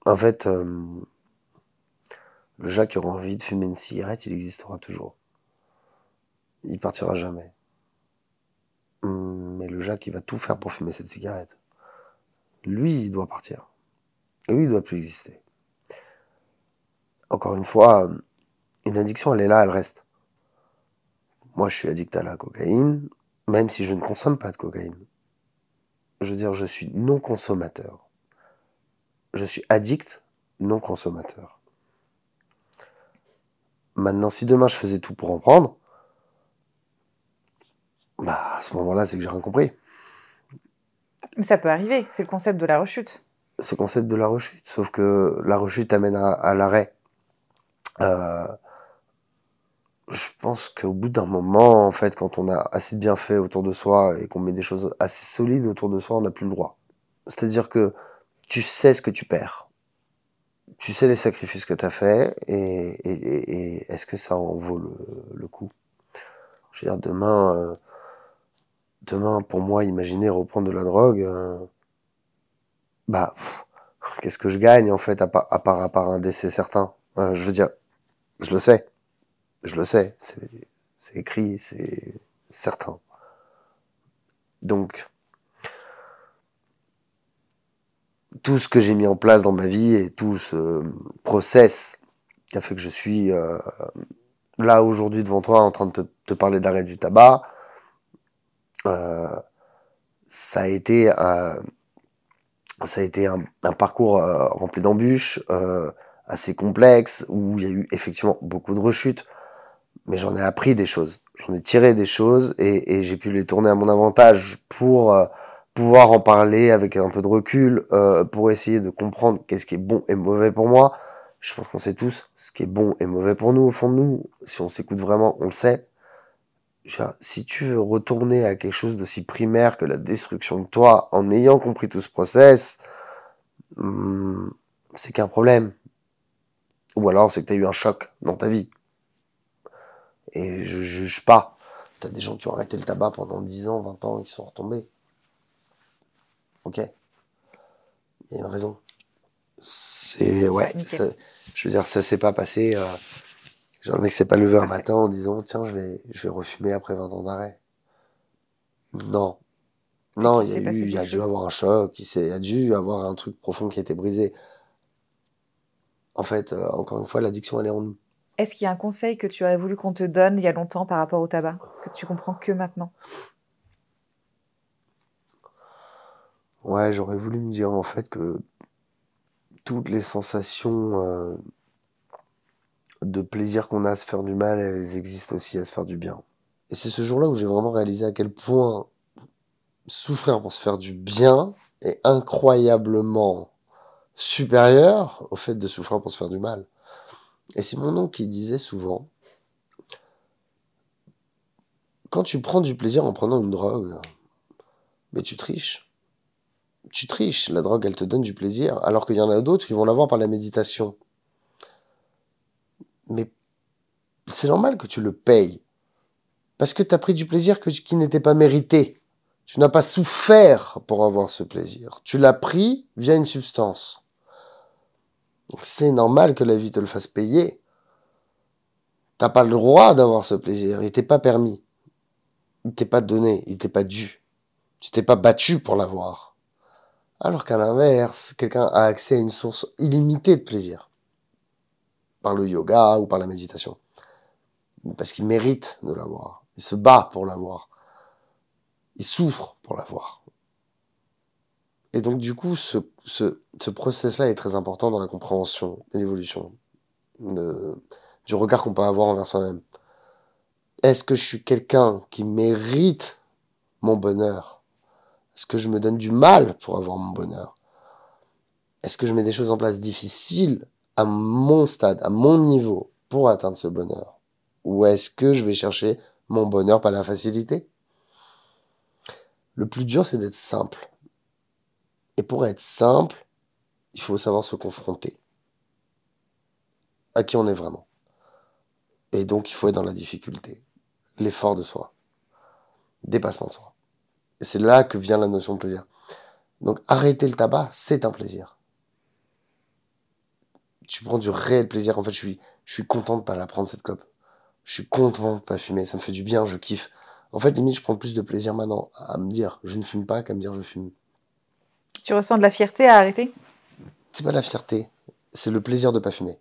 En fait, euh, le Jacques qui aura envie de fumer une cigarette, il existera toujours. Il partira jamais. Mais le Jacques, il va tout faire pour fumer cette cigarette. Lui, il doit partir. Lui, il doit plus exister. Encore une fois, une addiction, elle est là, elle reste. moi, je suis addict à la cocaïne, même si je ne consomme pas de cocaïne. Je veux dire, je suis non consommateur. Je suis addict, non consommateur. Maintenant, si demain je faisais tout pour en prendre, ce moment-là, c'est que j'ai rien compris. Mais ça peut arriver, c'est le concept de la rechute. C'est le concept de la rechute, sauf que la rechute amène à, l'arrêt. Euh, je pense qu'au bout d'un moment, en fait, quand on a assez bien fait autour de soi et qu'on met des choses assez solides autour de soi, on n'a plus le droit. C'est-à-dire que tu sais ce que tu perds. Tu sais les sacrifices que tu as faits et, est-ce que ça en vaut le, coup? Je veux dire, demain, euh, demain, pour moi, imaginer reprendre de la drogue, euh, bah, qu'est-ce que je gagne en fait à, part, à part, un décès certain? Euh, Je veux dire, je le sais, je le sais, c'est écrit, c'est certain. Donc, tout ce que j'ai mis en place dans ma vie et tout ce process qui a fait que je suis euh, là aujourd'hui devant toi en train de te, parler d'arrêt du tabac, ça a été, euh, ça a été un, parcours euh, rempli d'embûches, assez complexe, où il y a eu effectivement beaucoup de rechutes, mais j'en ai appris des choses, j'en ai tiré des choses et, j'ai pu les tourner à mon avantage pour pouvoir en parler avec un peu de recul, pour essayer de comprendre qu'est-ce qui est bon et mauvais pour moi. Je pense qu'on sait tous ce qui est bon et mauvais pour nous au fond de nous. Si on s'écoute vraiment, on le sait si tu veux retourner à quelque chose d'aussi primaire que la destruction de toi en ayant compris tout ce process, hmm, c'est qu'un problème. Ou alors c'est que tu as eu un choc dans ta vie. Et je juge pas. Tu as des gens qui ont arrêté le tabac pendant 10 ans, 20 ans, et qui sont retombés. Ok? Il y a une raison. C'est. Ouais. je veux dire, ça s'est pas passé. Euh, Genre, le mec s'est pas levé un matin en disant, tiens, je vais, je vais refumer après 20 ans d'arrêt. Non. Non, il y a eu, il y a dû avoir un choc, il, y a dû avoir un truc profond qui a été brisé. En fait, euh, encore une fois, l'addiction, elle est en nous. Est-ce qu'il y a un conseil que tu aurais voulu qu'on te donne il y a longtemps par rapport au tabac, que tu comprends que maintenant? Ouais, j'aurais voulu me dire en fait que toutes les sensations euh, de plaisir qu'on a à se faire du mal, elles existent aussi à se faire du bien. Et c'est ce jour-là où j'ai vraiment réalisé à quel point souffrir pour se faire du bien est incroyablement supérieur au fait de souffrir pour se faire du mal. Et c'est mon oncle qui disait souvent, quand tu prends du plaisir en prenant une drogue, mais tu triches. Tu triches. La drogue, elle te donne du plaisir, alors qu'il y en a d'autres qui vont l'avoir par la méditation mais c'est normal que tu le payes. Parce que tu as pris du plaisir qui n'était pas mérité. Tu n'as pas souffert pour avoir ce plaisir. Tu l'as pris via une substance. c'est normal que la vie te le fasse payer. T'as pas le droit d'avoir ce plaisir. Il t'est pas permis. Il t'est pas donné. Il t'est pas dû. Tu t'es pas battu pour l'avoir. Alors qu'à l'inverse, quelqu'un a accès à une source illimitée de plaisir par le yoga ou par la méditation. Parce qu'il mérite de l'avoir. Il se bat pour l'avoir. Il souffre pour l'avoir. Et donc, du coup, ce, ce, ce process-là est très important dans la compréhension et l'évolution du regard qu'on peut avoir envers soi-même. Est-ce que je suis quelqu'un qui mérite mon bonheur? Est-ce que je me donne du mal pour avoir mon bonheur? Est-ce que je mets des choses en place difficiles à mon stade, à mon niveau, pour atteindre ce bonheur Ou est-ce que je vais chercher mon bonheur par la facilité? Le plus dur, c'est d'être simple. Et pour être simple, il faut savoir se confronter à qui on est vraiment. Et donc, il faut être dans la difficulté, l'effort de soi, dépassement de soi. C'est là que vient la notion de plaisir. Donc, arrêter le tabac, c'est un plaisir tu prends du réel plaisir. En fait, je suis, je suis content de pas la prendre cette clope. Je suis content de pas fumer. Ça me fait du bien, je kiffe. En fait, limite, je prends plus de plaisir maintenant à me dire je ne fume pas qu'à me dire je fume. Tu ressens de la fierté à arrêter? C'est pas de la fierté, c'est le plaisir de pas fumer.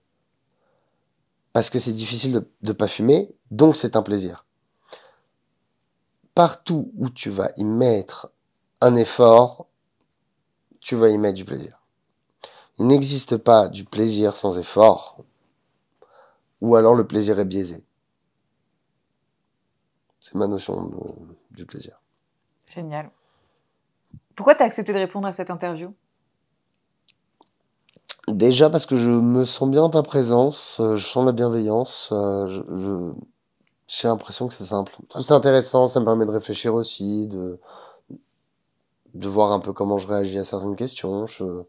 Parce que c'est difficile de, de pas fumer, donc c'est un plaisir. partout où tu vas y mettre un effort, tu vas y mettre du plaisir. Il n'existe pas du plaisir sans effort, ou alors le plaisir est biaisé. C'est ma notion du plaisir. Génial. Pourquoi tu as accepté de répondre à cette interview? Déjà parce que je me sens bien en ta présence, euh, je sens la bienveillance, euh, j'ai l'impression que c'est simple. C'est intéressant, ça me permet de réfléchir aussi, de, de voir un peu comment je réagis à certaines questions. Je,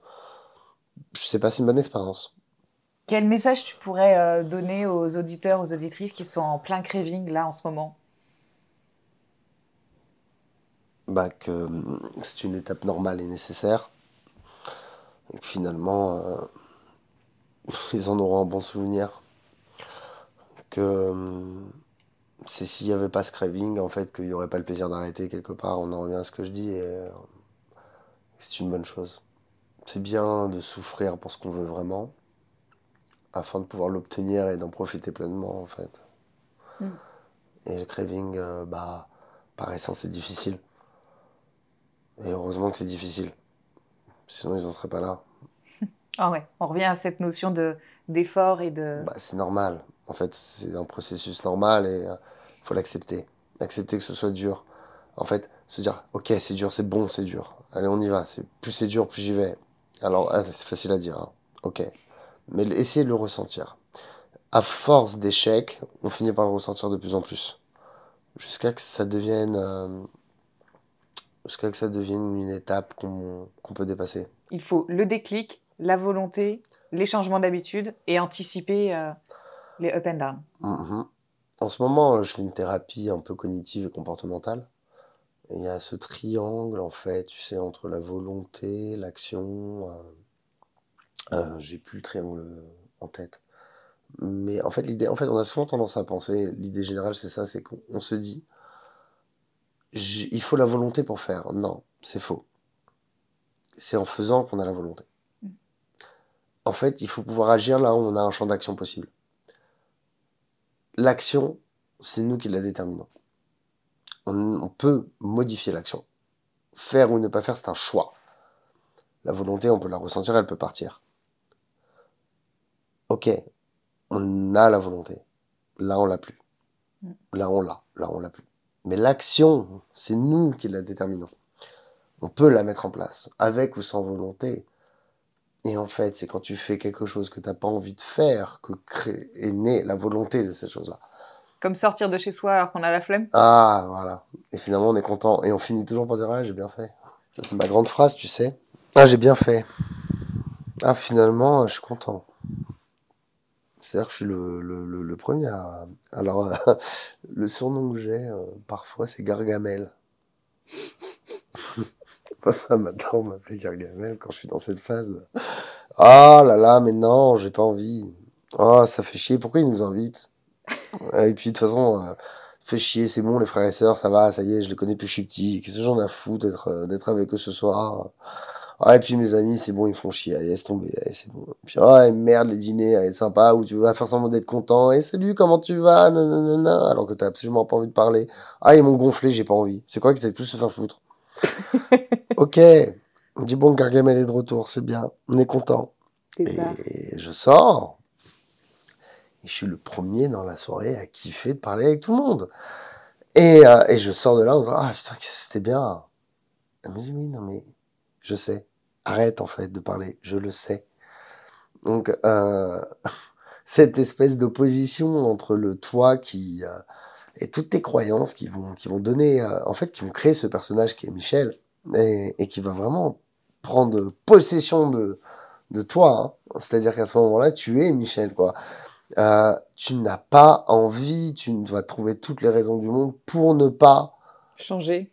je sais pas, c'est une bonne expérience. Quel message tu pourrais euh, donner aux auditeurs, aux auditrices qui sont en plein craving là en ce moment? Bah, que hum, c'est une étape normale et nécessaire. Donc finalement, euh, ils en auront un bon souvenir. Que c'est s'il n'y avait pas ce craving, en fait, qu'il n'y aurait pas le plaisir d'arrêter quelque part. On en revient à ce que je dis et euh, c'est une bonne chose. C'est bien de souffrir pour ce qu'on veut vraiment, afin de pouvoir l'obtenir et d'en profiter pleinement, en fait. Mm. Et le craving, euh, bah, par essence, c'est difficile. Et heureusement que c'est difficile. Sinon, ils n'en seraient pas là. ah ouais, on revient à cette notion de, d'effort et de... Bah, c'est normal. En fait, c'est un processus normal et il euh, faut l'accepter. Accepter que ce soit dur. En fait, se dire, ok, c'est dur, c'est bon, c'est dur. Allez, on y va. C'est, plus c'est dur, plus j'y vais. Alors, ah, c'est facile à dire. Hein. Ok. Mais essayez de le ressentir. À force d'échecs, on finit par le ressentir de plus en plus. Jusqu'à que ça devienne... Euh, jusqu'à que ça devienne une étape qu'on peut dépasser. Il faut le déclic, la volonté, les changements d'habitude et anticiper euh, les up and down. Mm-hmm. En ce moment, je fais une thérapie un peu cognitive et comportementale. Il y a ce triangle, en fait, tu sais, entre la volonté, l'action. Euh, euh, j'ai plus le triangle en tête. Mais en fait, l'idée, en fait, on a souvent tendance à penser, l'idée générale, c'est ça, c'est qu'on se dit, il faut la volonté pour faire. Non, c'est faux. C'est en faisant qu'on a la volonté. Mm. En fait, il faut pouvoir agir là où on a un champ d'action possible. L'action, c'est nous qui la déterminons. On, peut modifier l'action. Faire ou ne pas faire, c'est un choix. La volonté, on peut la ressentir, elle peut partir. Ok, on a la volonté. Là, on l'a plus. Là, on l'a. Là, on l'a plus. Mais l'action, c'est nous qui la déterminons. On peut la mettre en place, avec ou sans volonté. Et en fait, c'est quand tu fais quelque chose que tu n'as pas envie de faire que crée, est née la volonté de cette chose-là. Comme sortir de chez soi alors qu'on a la flemme Ah, voilà. Et finalement, on est content. Et on finit toujours par dire, ah, j'ai bien fait. Ça, c'est ma grande phrase, tu sais. Ah, j'ai bien fait. Ah, finalement, je suis content. C'est-à-dire que je suis le, premier à... Alors, le surnom que j'ai, euh, parfois, c'est Gargamel. Ma femme adore m'appeler Gargamel quand je suis dans cette phase. Ah là là, mais non, j'ai pas envie. Ah, ça fait chier. Pourquoi ils nous invitent? Et puis, de toute façon, euh, fait chier, c'est bon, les frères et sœurs, ça va, ça y est, je les connais que je suis petit. Qu'est-ce que j'en ai à foutre d'être, euh, d'être avec eux ce soir? Ah, et puis mes amis, c'est bon, ils font chier, allez, laisse tomber, c'est bon. Puis, ah, merde, les dîners, allez, sympa, où tu vas faire semblant d'être content, et salut, comment tu vas, nanana, alors que t'as absolument pas envie de parler. Ah, ils m'ont gonflé, j'ai pas envie. C'est quoi qu'ils essaient tous se faire foutre? ok. On dit bon, Gargamel est de retour, c'est bien, on est content. Et je sors. Je suis le premier dans la soirée à kiffer de parler avec tout le monde. Et, euh, je sors de là en disant, ah putain, c'était bien. Elle non mais je sais. Arrête en fait de parler, je le sais. Donc euh, cette espèce d'opposition entre le toi qui euh, et toutes tes croyances qui vont qui vont donner en fait qui vont créer ce personnage qui est Michel et, et qui va vraiment prendre possession de de toi. Hein. C'est-à-dire qu'à ce moment-là, tu es Michel quoi. Euh, tu n'as pas envie, tu vas trouver toutes les raisons du monde pour ne pas changer,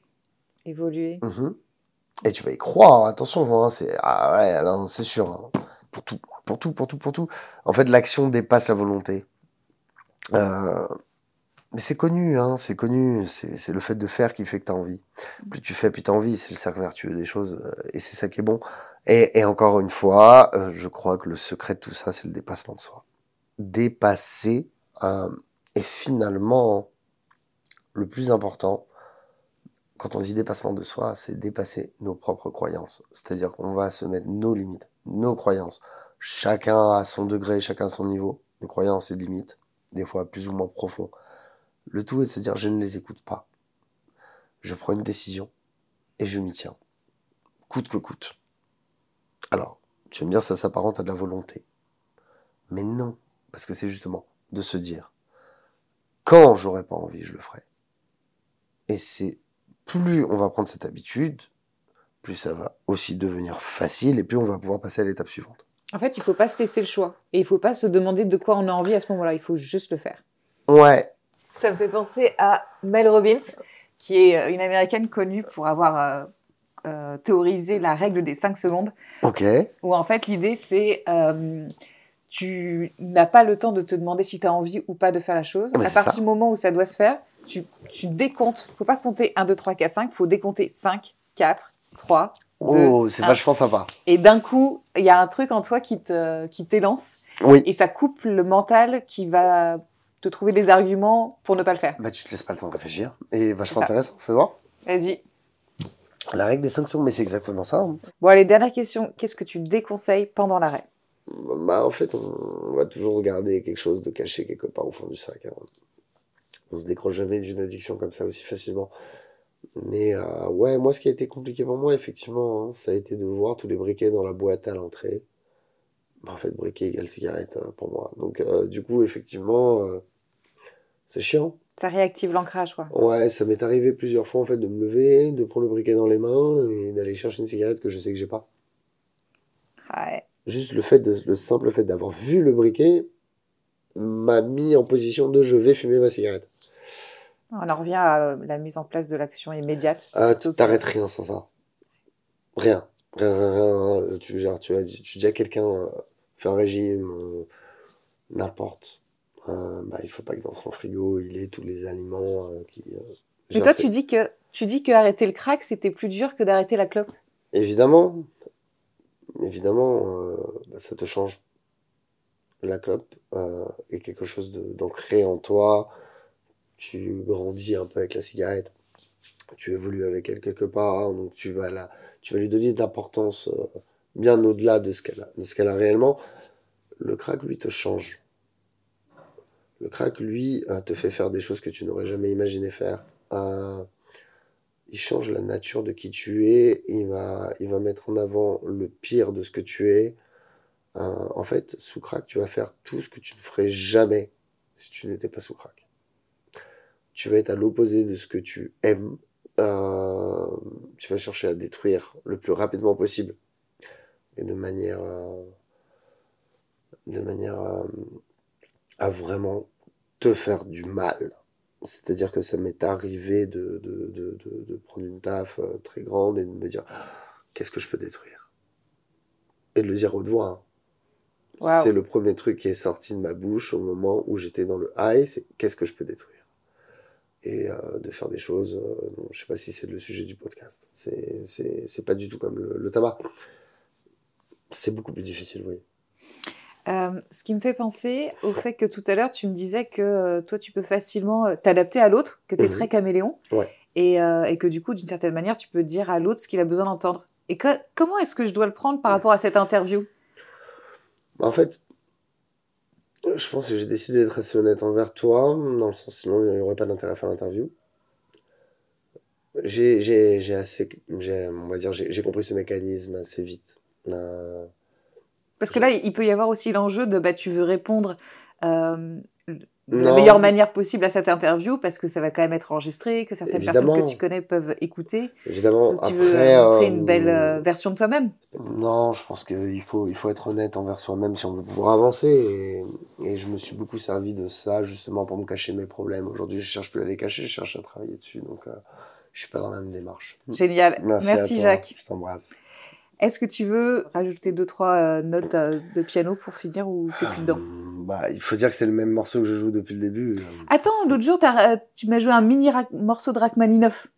évoluer. Mmh et tu vas y croire, attention, hein, c'est ah ouais, c'est sûr. Hein. Pour tout, pour tout, pour tout, pour tout. En fait, l'action dépasse la volonté. Euh, mais c'est connu, hein, c'est connu. C'est le fait de faire qui fait que tu as envie. Plus tu fais, plus tu as envie. C'est le cercle vertueux des choses. Euh, et c'est ça qui est bon. Et, et encore une fois, euh, je crois que le secret de tout ça, c'est le dépassement de soi. Dépasser. Euh, et finalement, le plus important, quand on dit dépassement de soi, c'est dépasser nos propres croyances. C'est-à-dire qu'on va se mettre nos limites, nos croyances. Chacun à son degré, chacun à son niveau, nos croyances et limites, des fois plus ou moins profonds. Le tout est de se dire je ne les écoute pas. Je prends une décision et je m'y tiens. Coûte que coûte. Alors, tu vas me dire ça s'apparente à de la volonté. Mais non, parce que c'est justement de se dire quand j'aurai pas envie, je le ferai. Et c'est plus on va prendre cette habitude, plus ça va aussi devenir facile et plus on va pouvoir passer à l'étape suivante. En fait, il faut pas se laisser le choix. Et il faut pas se demander de quoi on a envie à ce moment-là. Il faut juste le faire. Ouais. Ça me fait penser à Mel Robbins, qui est euh, une américaine connue pour avoir euh, euh, théorisé la règle des 5 secondes. Ok. Où en fait, l'idée, c'est euh, tu n'as pas le temps de te demander si tu as envie ou pas de faire la chose. Mais à partir ça. du moment où ça doit se faire, tu, tu décomptes. faut pas compter 1, 2, 3, 4, 5. faut décompter 5, 4, 3, 2, Oh, c'est vachement sympa. Et d'un coup, il y a un truc en toi qui te qui t'élance Oui. et ça coupe le mental qui va te trouver des arguments pour ne pas le faire. Bah, tu te laisses pas le temps de réfléchir. Et vachement intéressant. Fais voir. Vas-y. La règle des 5 secondes, mais c'est exactement ça. hein. Bon, allez, dernière question. Qu'est-ce que tu déconseilles pendant l'arrêt? Bah, en fait, on, on va toujours garder quelque chose de caché quelque part au fond du sac. hein. On se décroche jamais d'une addiction comme ça aussi facilement. Mais euh, ouais, moi, ce qui a été compliqué pour moi, effectivement, hein, ça a été de voir tous les briquets dans la boîte à l'entrée. Bah, en fait, briquet égale cigarette euh, pour moi. Donc, euh, du coup, effectivement, euh, c'est chiant. Ça réactive l'ancrage, quoi. Ouais, ça m'est arrivé plusieurs fois en fait de me lever, de prendre le briquet dans les mains et d'aller chercher une cigarette que je sais que j'ai pas. Ouais. Juste le fait de, le simple fait d'avoir vu le briquet m'a mis en position de je vais fumer ma cigarette. On en revient à euh, la mise en place de l'action immédiate. Ah, tu t'arrêtes rien sans ça. Rien. Rien, rien, rien. Tu, genre, tu, as dit- tu dis à quelqu'un, euh, fais un régime, euh, n'importe. Euh, bah, il faut pas que dans son frigo, il ait tous les aliments euh, qui. Mais toi, tu dis que tu dis que arrêter le crack, c'était plus dur que d'arrêter la clope. Évidemment, évidemment, euh, bah, ça te change. La clope euh, est quelque chose d'ancré en toi. Tu grandis un peu avec la cigarette. Tu évolues avec elle quelque part, donc tu vas la, tu vas lui donner de l'importance euh, bien au-delà de ce qu'elle a, qu'elle a réellement. Le crack, lui, te change. Le crack, lui, te fait faire des choses que tu n'aurais jamais imaginé faire. Change la nature de qui tu es, il va, il va mettre en avant le pire de ce que tu es. Euh, en fait, sous crack, tu vas faire tout ce que tu ne ferais jamais si tu n'étais pas sous crack. Tu vas être à l'opposé de ce que tu aimes. Euh, tu vas chercher à détruire le plus rapidement possible et de manière, euh, de manière à vraiment te faire du mal. C'est-à-dire que ça m'est arrivé de, de, de, de, de prendre une taf euh, très grande et de me dire qu'est-ce que je peux détruire? Et de le dire haute voix. hein. C'est le premier truc qui est sorti de ma bouche au moment où j'étais dans le high, c'est qu'est-ce que je peux détruire? Et euh, de faire des choses, euh, non, je sais pas si c'est le sujet du podcast. C'est c'est- c'est pas du tout comme le, le tabac. C'est beaucoup plus difficile, oui. Euh, ce qui me fait penser au fait que tout à l'heure, tu me disais que euh, toi, tu peux facilement euh, t'adapter à l'autre, que tu es Mhm. très caméléon, Ouais. et, euh, et que du coup, d'une certaine manière, tu peux dire à l'autre ce qu'il a besoin d'entendre. Et que- comment est-ce que je dois le prendre par rapport à cette interview? En fait, je pense que j'ai décidé d'être assez honnête envers toi, dans le sens sinon il n'y aurait pas d'intérêt à faire l'interview. J'ai, assez, j'ai, on va dire, j'ai, j'ai compris ce mécanisme assez vite. Euh, Parce que là, il peut y avoir aussi l'enjeu de bah, tu veux répondre euh, de la meilleure manière possible à cette interview, parce que ça va quand même être enregistré, que certaines Évidemment. personnes que tu connais peuvent écouter. évidemment, Donc, tu après. veux montrer euh, une belle euh, version de toi-même. Non, je pense qu'il faut, il faut être honnête envers soi-même si on veut pouvoir avancer. Et, et je me suis beaucoup servi de ça justement pour me cacher mes problèmes. Aujourd'hui, je cherche plus à les cacher, je cherche à travailler dessus. Donc, euh, je suis pas dans la même démarche. Génial. Merci. Jacques. Je t'embrasse. Est-ce que tu veux rajouter deux, trois euh, notes euh, de piano pour finir ou t'es plus dedans? Hum, Bah, il faut dire que c'est le même morceau que je joue depuis le début. euh. Attends, l'autre jour, t'as, euh, tu m'as joué un mini morceau de Rachmaninoff.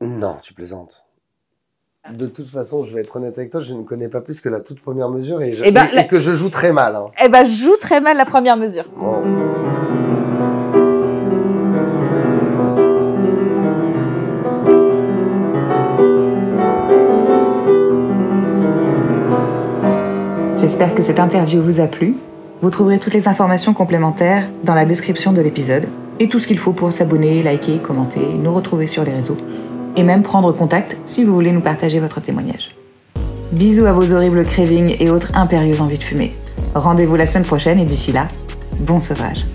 Non, tu plaisantes. De toute façon, je vais être honnête avec toi, je ne connais pas plus que la toute première mesure et, je- Eh ben, et- et la- que je joue très mal. hein. Eh ben, je joue très mal la première mesure. Oh. J'espère que cette interview vous a plu. Vous trouverez toutes les informations complémentaires dans la description de l'épisode et tout ce qu'il faut pour s'abonner, liker, commenter, nous retrouver sur les réseaux et même prendre contact si vous voulez nous partager votre témoignage. Bisous à vos horribles cravings et autres impérieuses envies de fumer. Rendez-vous la semaine prochaine et d'ici là, bon sauvage.